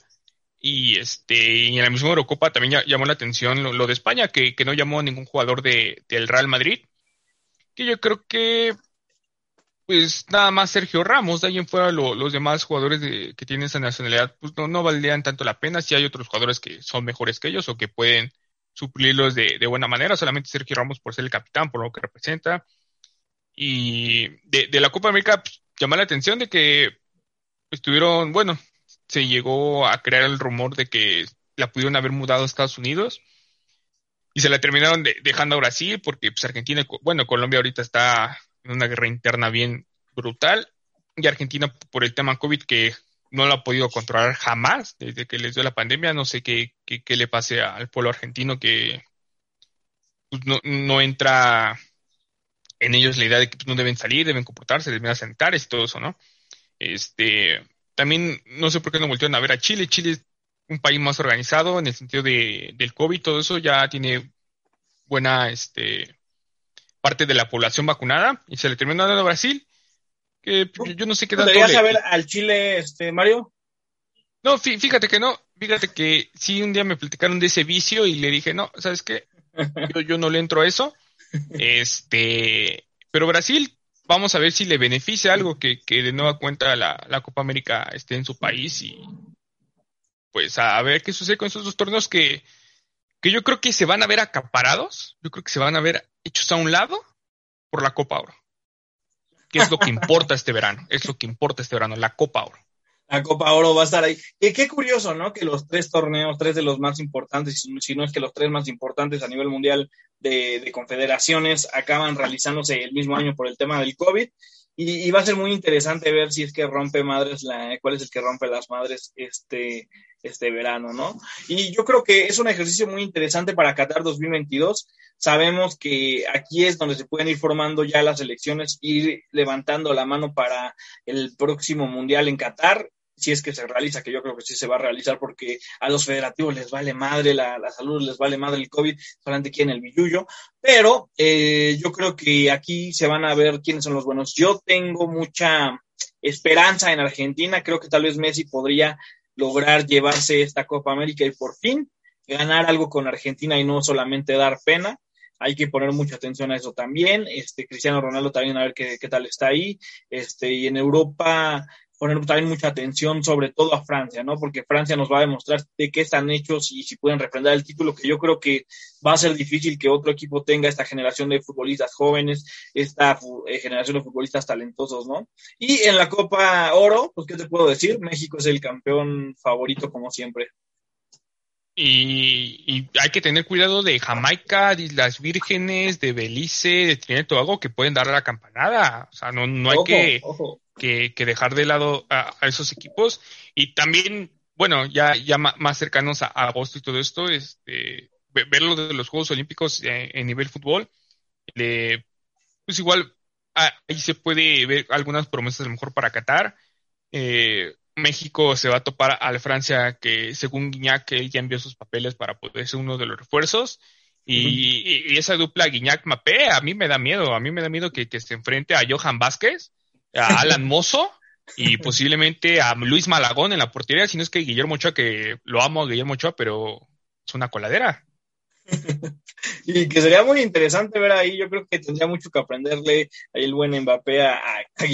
Y este en la misma Eurocopa también llamó la atención lo, de España, que, no llamó a ningún jugador de, del Real Madrid. Que yo creo que, pues nada más Sergio Ramos, de ahí en fuera los demás jugadores que tienen esa nacionalidad, pues no, no valdrían tanto la pena. Si hay otros jugadores que son mejores que ellos o que pueden suplirlos de, buena manera, solamente Sergio Ramos por ser el capitán, por lo que representa. Y de, la Copa América pues, llamó la atención de que estuvieron, bueno, se llegó a crear el rumor de que la pudieron haber mudado a Estados Unidos y se la terminaron dejando a Brasil porque pues Argentina, bueno, Colombia ahorita está en una guerra interna bien brutal y Argentina por el tema COVID que no lo ha podido controlar jamás desde que les dio la pandemia, no sé qué, qué, le pase al pueblo argentino que pues, no, no, entra en ellos la idea de que pues, no deben salir, deben comportarse, deben asentar y todo eso, ¿no? Este, también no sé por qué no volvieron a ver a Chile. Chile es un país más organizado en el sentido de, del COVID, todo eso ya tiene buena este, parte de la población vacunada y se le terminó dando a Brasil. Que yo no sé qué tanto. ¿Podrías saber al Chile, este, Mario? No, fíjate que no. Fíjate que sí, un día me platicaron de ese vicio y le dije, no, ¿sabes qué? Yo, yo no le entro a eso. Este, pero Brasil, vamos a ver si le beneficia algo que, que de nueva cuenta la, la Copa América esté en su país y, pues a, ver qué sucede con esos dos torneos que, que yo creo que se van a ver acaparados, yo creo que se van a ver hechos a un lado por la Copa Oro. ¿Qué es lo que importa este verano? Es lo que importa este verano, la Copa Oro. La Copa Oro va a estar ahí. Y qué curioso, ¿no? Que los tres torneos, tres de los más importantes, si no es que los tres más importantes a nivel mundial de, de confederaciones, acaban realizándose el mismo año por el tema del COVID. Y, va a ser muy interesante ver si es que rompe madres, la, cuál es el que rompe las madres este, este verano, ¿no? Y yo creo que es un ejercicio muy interesante para Qatar 2022. Sabemos que aquí es donde se pueden ir formando ya las elecciones, ir levantando la mano para el próximo Mundial en Qatar si es que se realiza, que yo creo que sí se va a realizar porque a los federativos les vale madre la, salud, les vale madre el COVID, solamente quieren el billullo, pero eh, yo creo que aquí se van a ver quiénes son los buenos. Yo tengo mucha esperanza en Argentina, creo que tal vez Messi podría lograr llevarse esta Copa América y por fin ganar algo con Argentina y no solamente dar pena hay que poner mucha atención a eso también. Este, Cristiano Ronaldo también a ver qué, qué, tal está ahí. Este, y en Europa poner también mucha atención, sobre todo a Francia, ¿no? Porque Francia nos va a demostrar de qué están hechos y si pueden refrendar el título, que yo creo que va a ser difícil que otro equipo tenga esta generación de futbolistas jóvenes, esta eh, generación de futbolistas talentosos, ¿no? Y en la Copa Oro, pues, ¿qué te puedo decir? México es el campeón favorito, como siempre. Y, hay que tener cuidado de Jamaica, de Islas Vírgenes, de Belice, de Trinidad y Tobago, que pueden dar la campanada. O sea, no, no hay que, que, dejar de lado a, esos equipos. Y también, bueno, ya, ya más cercanos a, agosto y todo esto, este, ver lo de los Juegos Olímpicos eh, en nivel fútbol, pues igual ahí se puede ver algunas promesas a lo mejor para Qatar. Eh, México se va a topar al Francia que según Guiñac él ya envió sus papeles para poder ser uno de los refuerzos y, esa dupla Guiñac Mapé a mí me da miedo, a mí me da miedo que, se enfrente a Johan Vázquez, a Alan *laughs* Mozo y posiblemente a Luis Malagón en la portería, si no es que Guillermo Ochoa, que lo amo a Guillermo Ochoa, pero es una coladera. Y que sería muy interesante ver ahí, yo creo que tendría mucho que aprenderle ahí el buen Mbappé a, a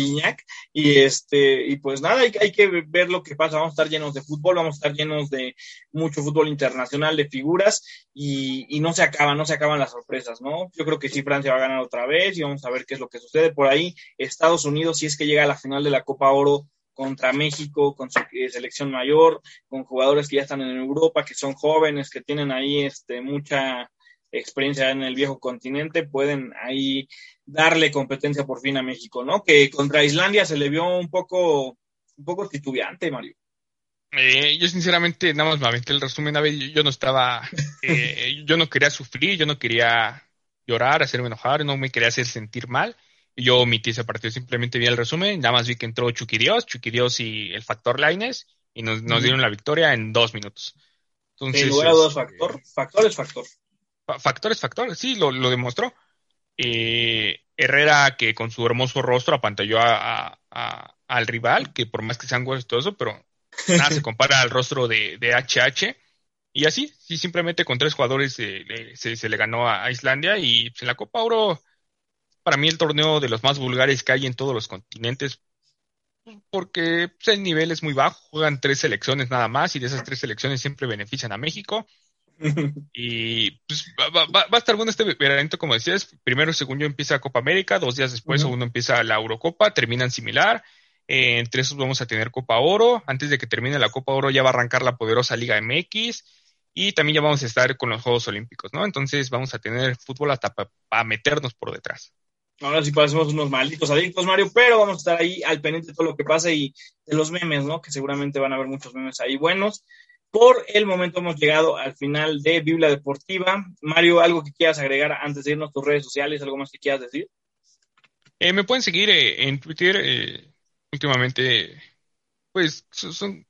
y este y pues nada, hay, hay, que ver lo que pasa, vamos a estar llenos de fútbol, vamos a estar llenos de mucho fútbol internacional, de figuras. Y, y no se acaban, no se acaban las sorpresas, ¿no? Yo creo que sí Francia va a ganar otra vez y vamos a ver qué es lo que sucede. Por ahí, Estados Unidos si es que llega a la final de la Copa Oro contra México, con su eh, selección mayor, con jugadores que ya están en Europa, que son jóvenes, que tienen ahí este, mucha experiencia en el viejo continente, pueden ahí darle competencia por fin a México, ¿no? Que contra Islandia se le vio un poco, un poco titubeante, Mario. Eh, yo sinceramente nada más me aventé el resumen, a ver, yo, no estaba, *laughs* eh, yo no quería sufrir, yo no quería llorar, hacerme enojar, no me quería hacer sentir mal yo omití ese partido, simplemente vi el resumen, nada más vi que entró Chucky Dios, Chucky Dios y el factor Lines, y nos, dieron la victoria en dos minutos. Entonces, lugar dos, este, factor, factor es factor. factor es factor, sí, lo, lo demostró. Eh, Herrera, que con su hermoso rostro apantalló a, al rival, que por más que sean goles y todo eso, pero nada se *laughs* compara al rostro de, de HH. Y así, sí, simplemente con tres jugadores se, se, le ganó a, Islandia y pues, en la Copa Oro para mí el torneo de los más vulgares que hay en todos los continentes, porque pues, el nivel es muy bajo, juegan tres selecciones nada más y de esas tres selecciones siempre benefician a México. *laughs* y pues va, a estar bueno este evento, como decías, primero según yo empieza Copa América, dos días después uno empieza la Eurocopa, terminan similar, Eh, entre esos vamos a tener Copa Oro. Antes de que termine la Copa Oro ya va a arrancar la poderosa Liga MX. Y también ya vamos a estar con los Juegos Olímpicos, ¿no? Entonces vamos a tener fútbol hasta para meternos por detrás. Ahora sí parecemos unos malditos adictos, Mario, pero vamos a estar ahí al pendiente de todo lo que pasa y de los memes, ¿no? Que seguramente van a haber muchos memes ahí buenos. Por el momento hemos llegado al final de Biblia Deportiva. Mario, ¿algo que quieras agregar antes de irnos a tus redes sociales? ¿Algo más que quieras decir? Eh, me pueden seguir eh, en Twitter. Eh, últimamente, pues, son,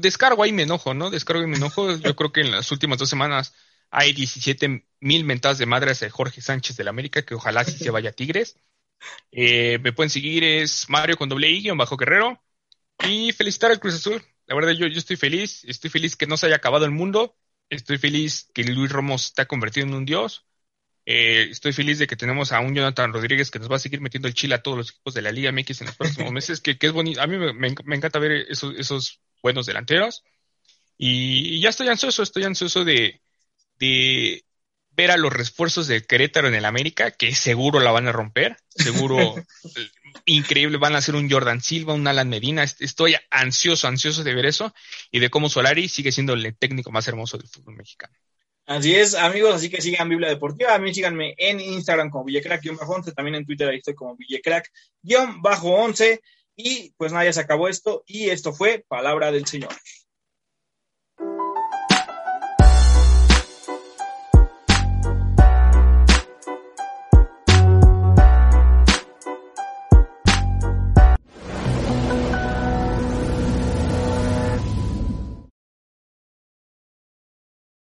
descargo ahí me enojo, ¿no? Descargo y me enojo. Yo creo que en las últimas dos semanas hay 17 mil mentadas de madre hacia Jorge Sánchez del América, que ojalá sí se vaya a Tigres. me pueden seguir, es Mario con doble I, bajo Guerrero. Y felicitar al Cruz Azul la verdad yo, yo estoy feliz, estoy feliz que no se haya acabado el mundo, estoy feliz que Luis Ramos está convertido en un dios, eh, estoy feliz de que tenemos a un Jonathan Rodríguez que nos va a seguir metiendo el chile a todos los equipos de la Liga MX en los próximos *laughs* meses, que, es bonito, a mí me, encanta ver esos, esos buenos delanteros y, ya estoy ansioso, estoy ansioso de, de ver a los refuerzos de Querétaro en el América, que seguro la van a romper, seguro *laughs* increíble, van a hacer un Jordan Silva, un Alan Medina, estoy ansioso, ansioso de ver eso y de cómo Solari sigue siendo el técnico más hermoso del fútbol mexicano. Así es, amigos, así que sigan Biblia Deportiva, a mí síganme en Instagram como Villecrack-11, también en Twitter ahí estoy como Villecrack-11 y pues nada, ya se acabó esto y esto fue Palabra del Señor.